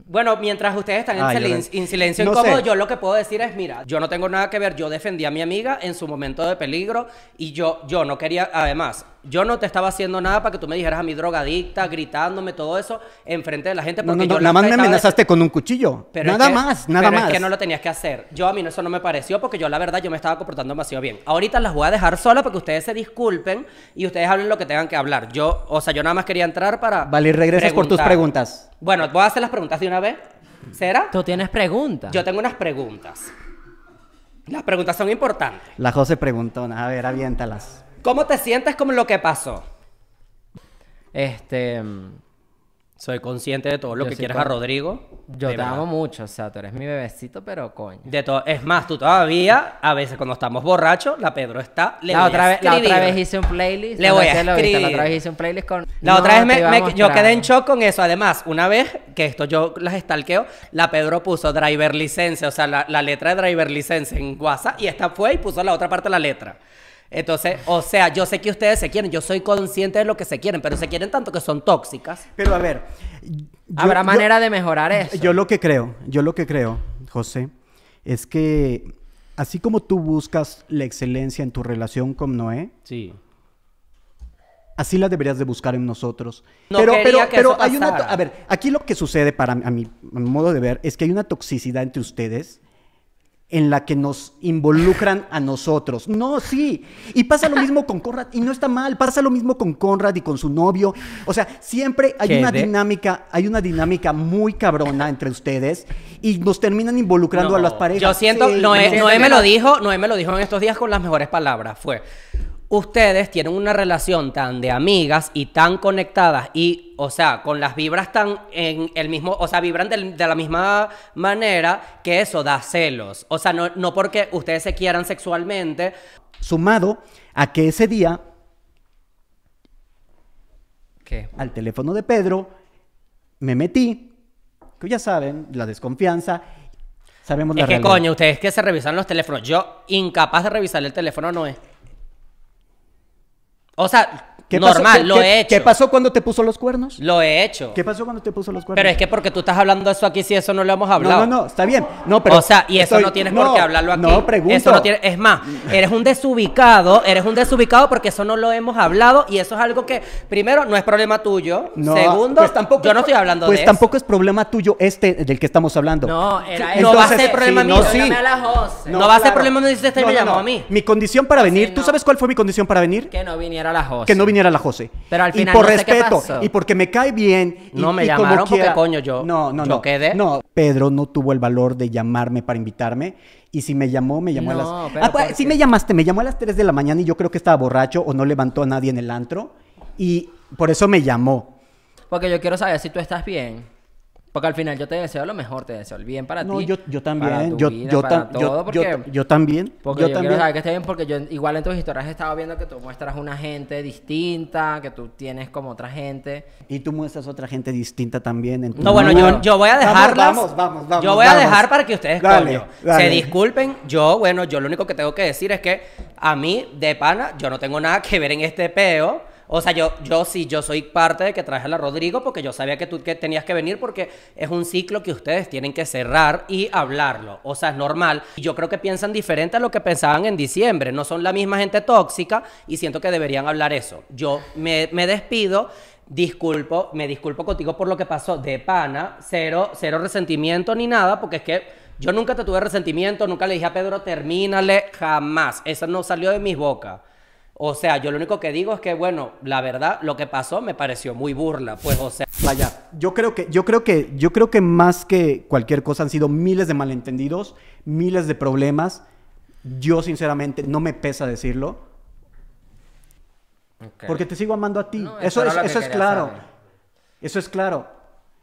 Bueno, mientras ustedes están en, Ah, silen- en silencio no incómodo, sé. yo lo que puedo decir es, mira, yo no tengo nada que ver, yo defendí a mi amiga en su momento de peligro y yo, yo no quería, además, yo no te estaba haciendo nada para que tú me dijeras a mi drogadicta, gritándome, todo eso, enfrente de la gente, No, porque no, no, yo nada más me amenazaste con un cuchillo. Pero es nada que- más, nada pero más. es que no lo tenías que hacer. Yo a mí eso no me pareció porque yo la verdad yo me estaba comportando demasiado bien. Ahorita las voy a dejar sola para que ustedes se disculpen y ustedes hablen lo que tengan que hablar. Yo, o sea, yo nada más quería entrar para Vale, y regresas por tus preguntas. Bueno, voy a hacer las preguntas de una vez. ¿Será? Tú tienes preguntas. Yo tengo unas preguntas. Las preguntas son importantes. La José preguntó, a ver, aviéntalas. ¿Cómo te sientes con lo que pasó? Este. Soy consciente de todo lo Yo que quieres con- a Rodrigo. Yo te verdad. amo mucho, o sea, tú eres mi bebecito, pero coño. De todo. Es más, tú todavía, a veces cuando estamos borrachos, la Pedro está. Le La voy otra, a vez, la otra escribir. vez hice un playlist. Le voy a viste, La escribir. otra vez hice un playlist con. La No, otra vez me- yo quedé en shock con eso. Además, una vez que esto yo las estalqueo, la Pedro puso driver licencia, o sea, la, la letra de driver licencia en WhatsApp y esta fue y puso la otra parte de la letra. Entonces, o sea, yo sé que ustedes se quieren, yo soy consciente de lo que se quieren, pero se quieren tanto que son tóxicas. Pero a ver. yo- Habrá yo- manera de mejorar eso. Yo lo que creo, yo lo que creo, José, es que así como tú buscas la excelencia en tu relación con Noé, Sí. así la deberías de buscar en nosotros. No pero quería pero, que pero eso hay una, a ver, aquí lo que sucede para a mi, a mi modo de ver es que hay una toxicidad entre ustedes en la que nos involucran a nosotros. No, sí. Y pasa lo mismo con Conrad, y no está mal, pasa lo mismo con Conrad y con su novio. O sea, siempre hay ¿Qué una de? dinámica, hay una dinámica muy cabrona entre ustedes y nos terminan involucrando a las parejas. Yo siento, Sí, Noé, no. Noé me lo dijo, Noé me lo dijo en estos días con las mejores palabras. Fue, ustedes tienen una relación tan de amigas y tan conectadas y, o sea, con las vibras tan en el mismo, o sea, vibran de, la misma manera que eso da celos. O sea, no, no porque ustedes se quieran sexualmente, Sumado a que ese día, ¿qué? al teléfono de Pedro, me metí, que ya saben, la desconfianza, sabemos la Es que realidad. coño, ustedes que se revisan los teléfonos. Yo, incapaz de revisar el teléfono, no es. O sea, ¿Qué pasó- normal, qué- lo qué- he hecho. ¿Qué pasó cuando te puso los cuernos? Lo he hecho. ¿Qué pasó cuando te puso los cuernos? Pero es que porque tú estás hablando de eso aquí, si eso no lo hemos No, hablado. no, no, está bien. No, pero o sea, y eso estoy- no tienes por no, qué hablarlo aquí. No, pregunto. Eso no tiene, es más, eres un desubicado, eres un desubicado porque eso no lo hemos hablado y eso es algo que, primero, no es problema tuyo. No, Segundo, pues tampoco yo no es- estoy hablando Pues de tampoco es problema tuyo este del que estamos hablando. No, era No va a Entonces, ser problema sí, mío. no, sí. a. No va a ser problema mío si usted me llamó a mí. Mi condición para venir, ¿tú no. sabes cuál fue mi condición para venir? Que no viniera la Jose. Que no viniera la José. Pero al y final por no sé qué respeto pasó. y porque me cae bien. y- No me y como llamaron porque, quiera- coño, yo- no, no, yo no. quedé. No, Pedro no tuvo el valor de llamarme para invitarme. Y si me llamó, me llamó No, a las. pero Ah, pues, ¿por sí qué? me llamaste, me llamó a las 3 de la mañana y yo creo que estaba borracho o no levantó a nadie en el antro. Y por eso me llamó. Porque yo quiero saber si tú estás bien. Porque al final yo te deseo lo mejor, te deseo el bien para No, ti. yo, yo para también. tu Yo, vida, yo, para tam- todo, yo- porque- yo también. Porque yo yo, también. quiero saber que esté bien, porque yo igual en tus historias he estado viendo que tú muestras una gente distinta, que tú tienes como otra gente. Y tú muestras otra gente distinta también. En tu No, bueno, yo, yo voy a dejarlas. Vamos, vamos, vamos. Yo voy a dejar para que ustedes, Dale, coño, dale. se disculpen. Yo, bueno, yo lo único que tengo que decir es que a mí, de pana, yo no tengo nada que ver en este peo. O sea, yo, yo sí, yo soy parte de que traje a la Rodrigo porque yo sabía que tú que tenías que venir porque es un ciclo que ustedes tienen que cerrar y hablarlo. O sea, es normal. Y yo creo que piensan diferente a lo que pensaban en diciembre. No son la misma gente tóxica y siento que deberían hablar eso. Yo me, me despido. Disculpo, me disculpo contigo por lo que pasó de pana, cero, cero resentimiento ni nada, porque es que yo nunca te tuve resentimiento, nunca le dije a Pedro, termínale, jamás. Eso no salió de mis bocas. O sea, yo lo único que digo es que, bueno, la verdad, lo que pasó me pareció muy burla, pues, o sea. Vaya, yo creo que, yo creo que, yo creo que más que cualquier cosa han sido miles de malentendidos, miles de problemas. Yo sinceramente no me pesa decirlo, porque te sigo amando a ti. No, eso es, eso es claro. saber. Eso es claro.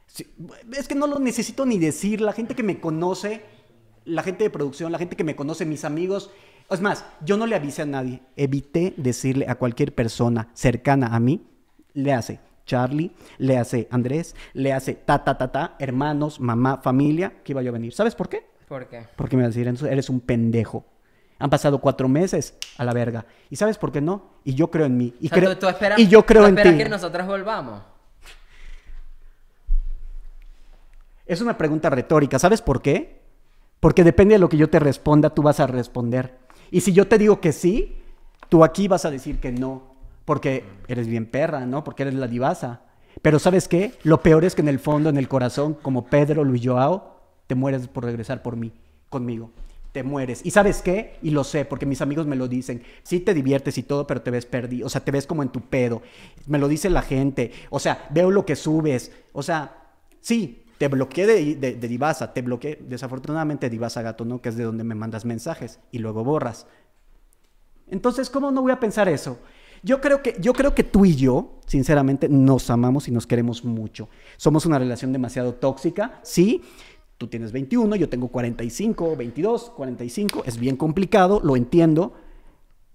Sí, es que no lo necesito ni decir. La gente que me conoce, la gente de producción, la gente que me conoce, mis amigos. Es más, yo no le avisé a nadie. Evité decirle a cualquier persona cercana a mí, le hace Charlie, le hace Andrés, le hace ta, ta, ta, ta, hermanos, mamá, familia, que iba yo a venir. ¿Sabes por qué? ¿Por qué? Porque me va a decir, eres un pendejo. Han pasado cuatro meses a la verga. ¿Y sabes por qué no? Y yo creo en mí. Y, O sea, creo, tú- tú esperas- y yo creo tú en ti. que nosotros volvamos. Es una pregunta retórica. ¿Sabes por qué? Porque depende de lo que yo te responda, tú vas a responder. Y si yo te digo que sí, tú aquí vas a decir que no. Porque eres bien perra, ¿no? Porque eres la divasa. Pero ¿sabes qué? Lo peor es que en el fondo, en el corazón, como Pedro, Luis Joao, te mueres por regresar por mí, conmigo. Te mueres. ¿Y sabes qué? Y lo sé, porque mis amigos me lo dicen. Sí te diviertes y todo, pero te ves perdido. O sea, te ves como en tu pedo. Me lo dice la gente. O sea, veo lo que subes. O sea, sí, te bloqueé de, de, de Divasa. Te bloqueé, desafortunadamente, Divasa Gato, ¿no? Que es de donde me mandas mensajes y luego borras. Entonces, ¿cómo no voy a pensar eso? Yo creo que, yo creo que tú y yo, sinceramente, nos amamos y nos queremos mucho. Somos una relación demasiado tóxica, sí. Tú tienes 21, yo tengo 45, 22, 45. Es bien complicado, lo entiendo.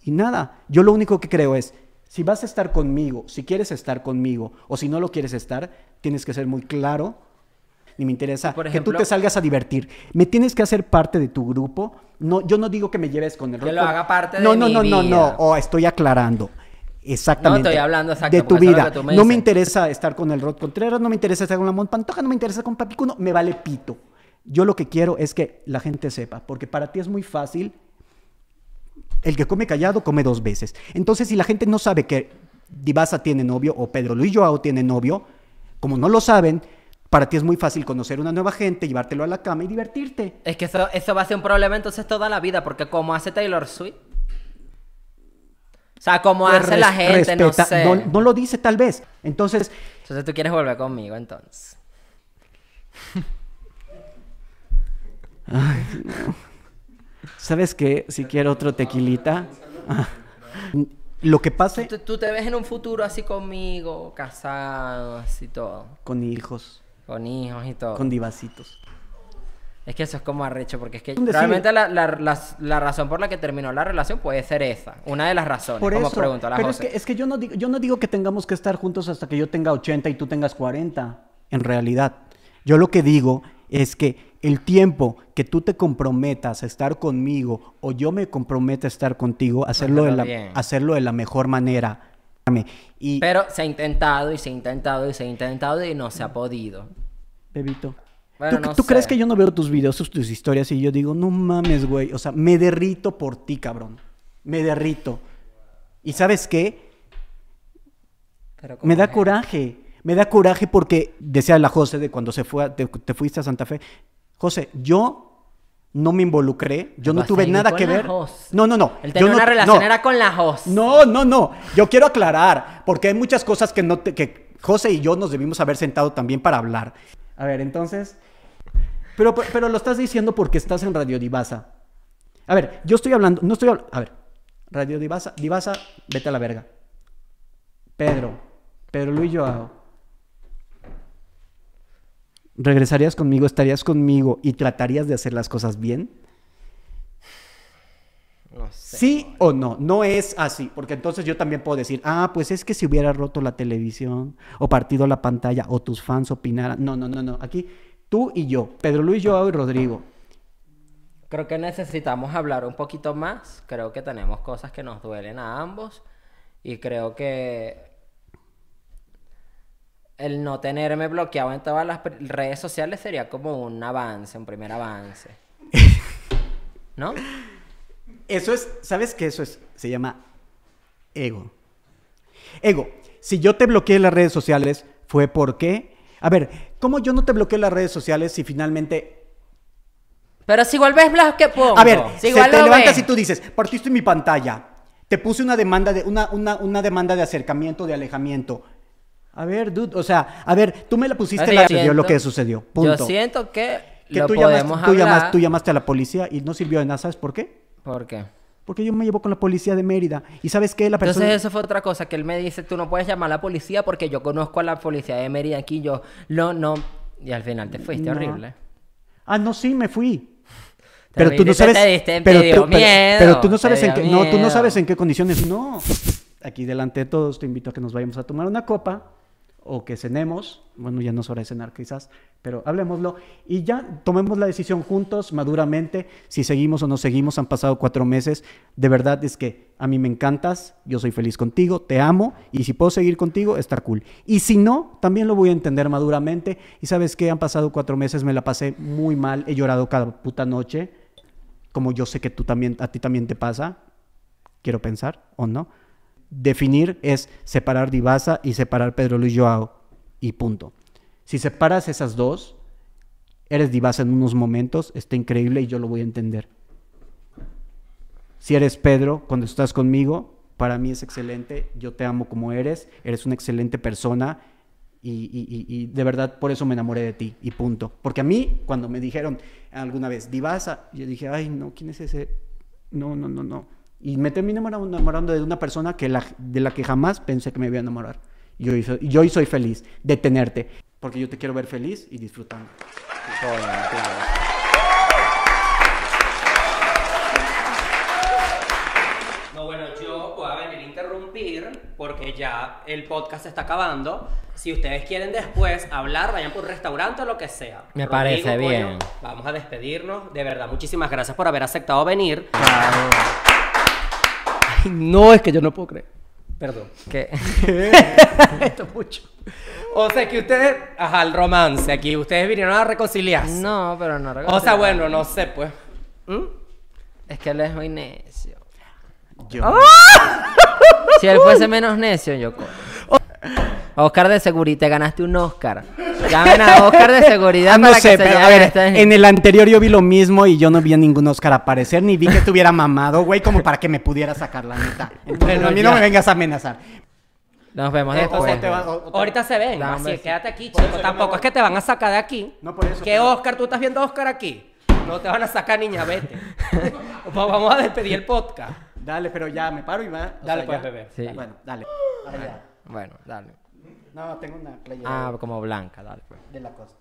Y nada, yo lo único que creo es, si vas a estar conmigo, si quieres estar conmigo, o si no lo quieres estar, tienes que ser muy claro. Ni me interesa Por que ejemplo- tú te salgas a divertir. Me tienes que hacer parte de tu grupo. No, yo no digo que me lleves con el Que rock, lo haga parte no, de no, mi no, no, no. vida. O estoy aclarando. Exactamente. No, estoy hablando exacto, de tu porque eso es lo vida. que me no me interesa estar con el Rod Contreras, no me interesa estar con la Pantoja, no me interesa con Papi Cuno, me vale pito. Yo lo que quiero es que la gente sepa, porque para ti es muy fácil. El que come callado come dos veces. Entonces, si la gente no sabe que Divasa tiene novio o Pedro Luis Joao tiene novio, como no lo saben, para ti es muy fácil conocer una nueva gente, llevártelo a la cama y divertirte. Es que eso, eso va a ser un problema entonces toda la vida, porque como hace Taylor Swift. O sea, como hace la gente, no sé. no, no lo dice tal vez. Entonces, Entonces tú quieres volver conmigo, entonces. ¿Sabes qué? Si quiero otro tequilita. Ah. lo que pase ¿Tú, tú te ves en un futuro así conmigo, casado, así todo, con hijos, con hijos y todo. con divacitos. Es que eso es como arrecho, porque es que realmente la, la- razón por la que terminó la relación puede ser esa. Una de las razones, Por como eso, preguntó la pero es que, es que yo, no digo, yo no digo que tengamos que estar juntos hasta que yo tenga 80 y tú tengas 40, en realidad. Yo lo que digo es que el tiempo que tú te comprometas a estar conmigo o yo me comprometa a estar contigo, hacerlo, de la, bien. hacerlo de la mejor manera. Y, Pero se ha intentado y se ha intentado y se ha intentado y no se ha podido. Bebito, Bueno, ¿tú, no tú crees que yo no veo tus videos, tus, historias y yo digo, no mames, güey? O sea, me derrito por ti, cabrón. Me derrito. ¿Y sabes qué? Pero Me ¿cómo da es? coraje. Me da coraje porque, decía la José de cuando se fue, a- te, te fuiste a Santa Fe. José, yo no me involucré, yo no tuve nada que ver. No, no, no. Él yo no- una relación, no. era con la host. No, no, no. Yo quiero aclarar, porque hay muchas cosas que no te- que José y yo nos debimos haber sentado también para hablar. A ver, entonces. Pero, pero lo estás diciendo porque estás en Radio Divasa. A ver, yo estoy hablando, no estoy hablando. A ver, Radio Divasa, Divasa, vete a la verga. Pedro, Pedro Luis Joao. ¿Regresarías conmigo, estarías conmigo y tratarías de hacer las cosas bien? No sé. ¿Sí o no? No es así, porque entonces yo también puedo decir, ah, pues es que si hubiera roto la televisión o partido la pantalla o tus fans opinaran. No, no, no, no. Aquí tú y yo, Pedro Luis, Joao y Rodrigo. Creo que necesitamos hablar un poquito más. Creo que tenemos cosas que nos duelen a ambos. Y creo que el no tenerme bloqueado en todas las redes sociales sería como un avance, un primer avance. ¿No? Eso es, ¿sabes qué eso es? Se llama ego. Ego. Si yo te bloqueé en las redes sociales, fue porque... A ver, ¿cómo yo no te bloqueé en las redes sociales si finalmente Pero si igual ves las que pongo. A ver, si se te levantas ves. y tú dices, partiste mi pantalla. Te puse una demanda de una, una, una demanda de acercamiento, de alejamiento. A ver, dude, o sea, a ver, tú me la pusiste, Así la lo que sucedió. Punto. Yo siento que, que lo tú, podemos llamaste, tú, llamaste a la policía y no sirvió de nada, ¿sabes por qué? ¿Por qué? Porque yo me llevo con la policía de Mérida. ¿Y sabes qué? La persona... Entonces eso fue otra cosa que él me dice, tú no puedes llamar a la policía porque yo conozco a la policía de Mérida aquí, yo no, no, y al final te fuiste No. horrible. Ah, no, sí, me fui. Pero tú no sabes. diste- pero, tú, pero- miedo, pero tú no sabes en qué. No, tú no sabes en qué condiciones. No. Aquí delante de todos te invito a que nos vayamos a tomar una copa o que cenemos. Bueno, ya no es hora de cenar quizás, pero hablemoslo y ya tomemos la decisión juntos, maduramente, si seguimos o no seguimos. Han pasado cuatro meses. De verdad es que a mí me encantas, yo soy feliz contigo, te amo y si puedo seguir contigo, está cool. Y si no, también lo voy a entender maduramente. Y sabes que han pasado cuatro meses, me la pasé muy mal, he llorado cada puta noche como yo sé que tú también, a ti también te pasa, quiero pensar, o no. Definir es separar Divasa y separar Pedro Luis Joao, y punto. Si separas esas dos, eres Divasa en unos momentos, está increíble y yo lo voy a entender. Si eres Pedro, cuando estás conmigo, para mí es excelente, yo te amo como eres, eres una excelente persona y, de verdad por eso me enamoré de ti y punto. Porque a mí, cuando me dijeron alguna vez, Divasa, yo dije, ay, no, ¿quién es ese? No, no, no, no. Y me terminé enamorando, de una persona que la- de la que jamás pensé que me iba a enamorar. Y hoy, soy, y hoy soy feliz de tenerte, porque yo te quiero ver feliz y disfrutando. No, bueno, yo voy a venir a interrumpir porque ya el podcast se está acabando. Si ustedes quieren después hablar, vayan por un restaurante o lo que sea. Me parece coño, bien. vamos a despedirnos. De verdad, muchísimas gracias por haber aceptado venir. Ay, no, es que yo no puedo creer. Perdón. ¿Qué? Esto es mucho. O sea, que ustedes... Ajá, el romance aquí. Ustedes vinieron a reconciliarse. No, pero no O sea, bueno, no sé, pues. ¿Mm? Es que él es muy necio. Yo, Si él fuese menos necio, yo co- Oscar de seguridad, te ganaste un Oscar. Llamen a Oscar de seguridad Ah, no para sé, que se pero a ver, este- en el anterior yo vi lo mismo y yo no vi a ningún Oscar aparecer, ni vi que estuviera mamado, güey, como para que me pudiera sacar la neta. Entonces, Bueno, a mí ya. no me vengas a amenazar. Nos vemos después. te va- o- o te- Ahorita se ven, así besito. quédate aquí, chico. Tampoco es que te van a sacar de aquí. No, por eso, ¿Qué pero- Oscar? ¿Tú estás viendo a Oscar aquí? No te van a sacar, niña, vete. Pues vamos a despedir el podcast. Dale, pero ya me paro y va. o Dale, sea, pues, ya. bebé. Sí. Bueno, dale. Allá. Bueno, dale. No, tengo una playera Ah, como blanca, dale. pues. de la costa.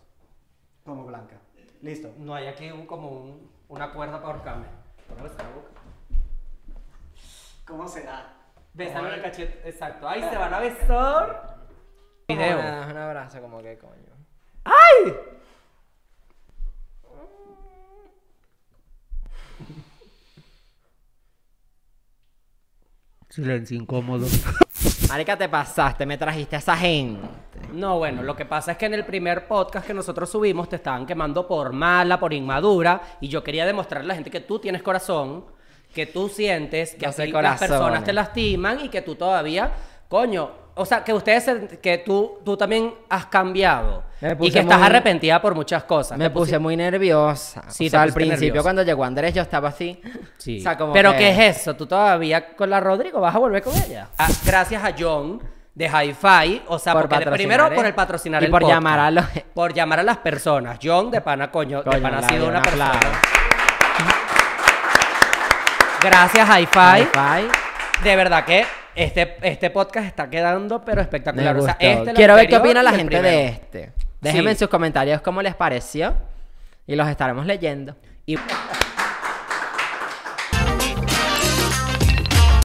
Como blanca. Listo. No hay aquí un- como un- una cuerda para ahorcarme. Póngale esa boca. ¿Cómo será? Bésame en el cachete. Exacto. Ay, se van a besar. Video. Das un abrazo, como que coño. ¡Ay! Silencio incómodo. Marica, te pasaste, me trajiste a esa gente. No, bueno, lo que pasa es que en el primer podcast que nosotros subimos te estaban quemando por mala, por inmadura, y yo quería demostrarle a la gente que tú tienes corazón, que tú sientes que No las personas te lastiman y que tú todavía, coño, o sea, que ustedes, que tú, tú también has cambiado y que estás muy- arrepentida por muchas cosas. Me puse muy nerviosa. Sí, o sea, al principio nerviosa. cuando llegó Andrés yo estaba así. Sí. O sea, como Pero que- ¿qué es eso? ¿Tú todavía con la Rodrigo vas a volver con ella? Ah, gracias a John de Hi-Fi, o sea, Por porque primero por el patrocinar Y el por podcast. llamar a los- por llamar a las personas. John de pana coño, de pana ha sido una un persona. Gracias Hi-Fi. Hi-Fi. De verdad que este, este podcast está quedando pero espectacular. O sea, gustó. este, Quiero ver qué opina la gente de este. Déjenme Sí. en sus comentarios cómo les pareció. Y los estaremos leyendo. Y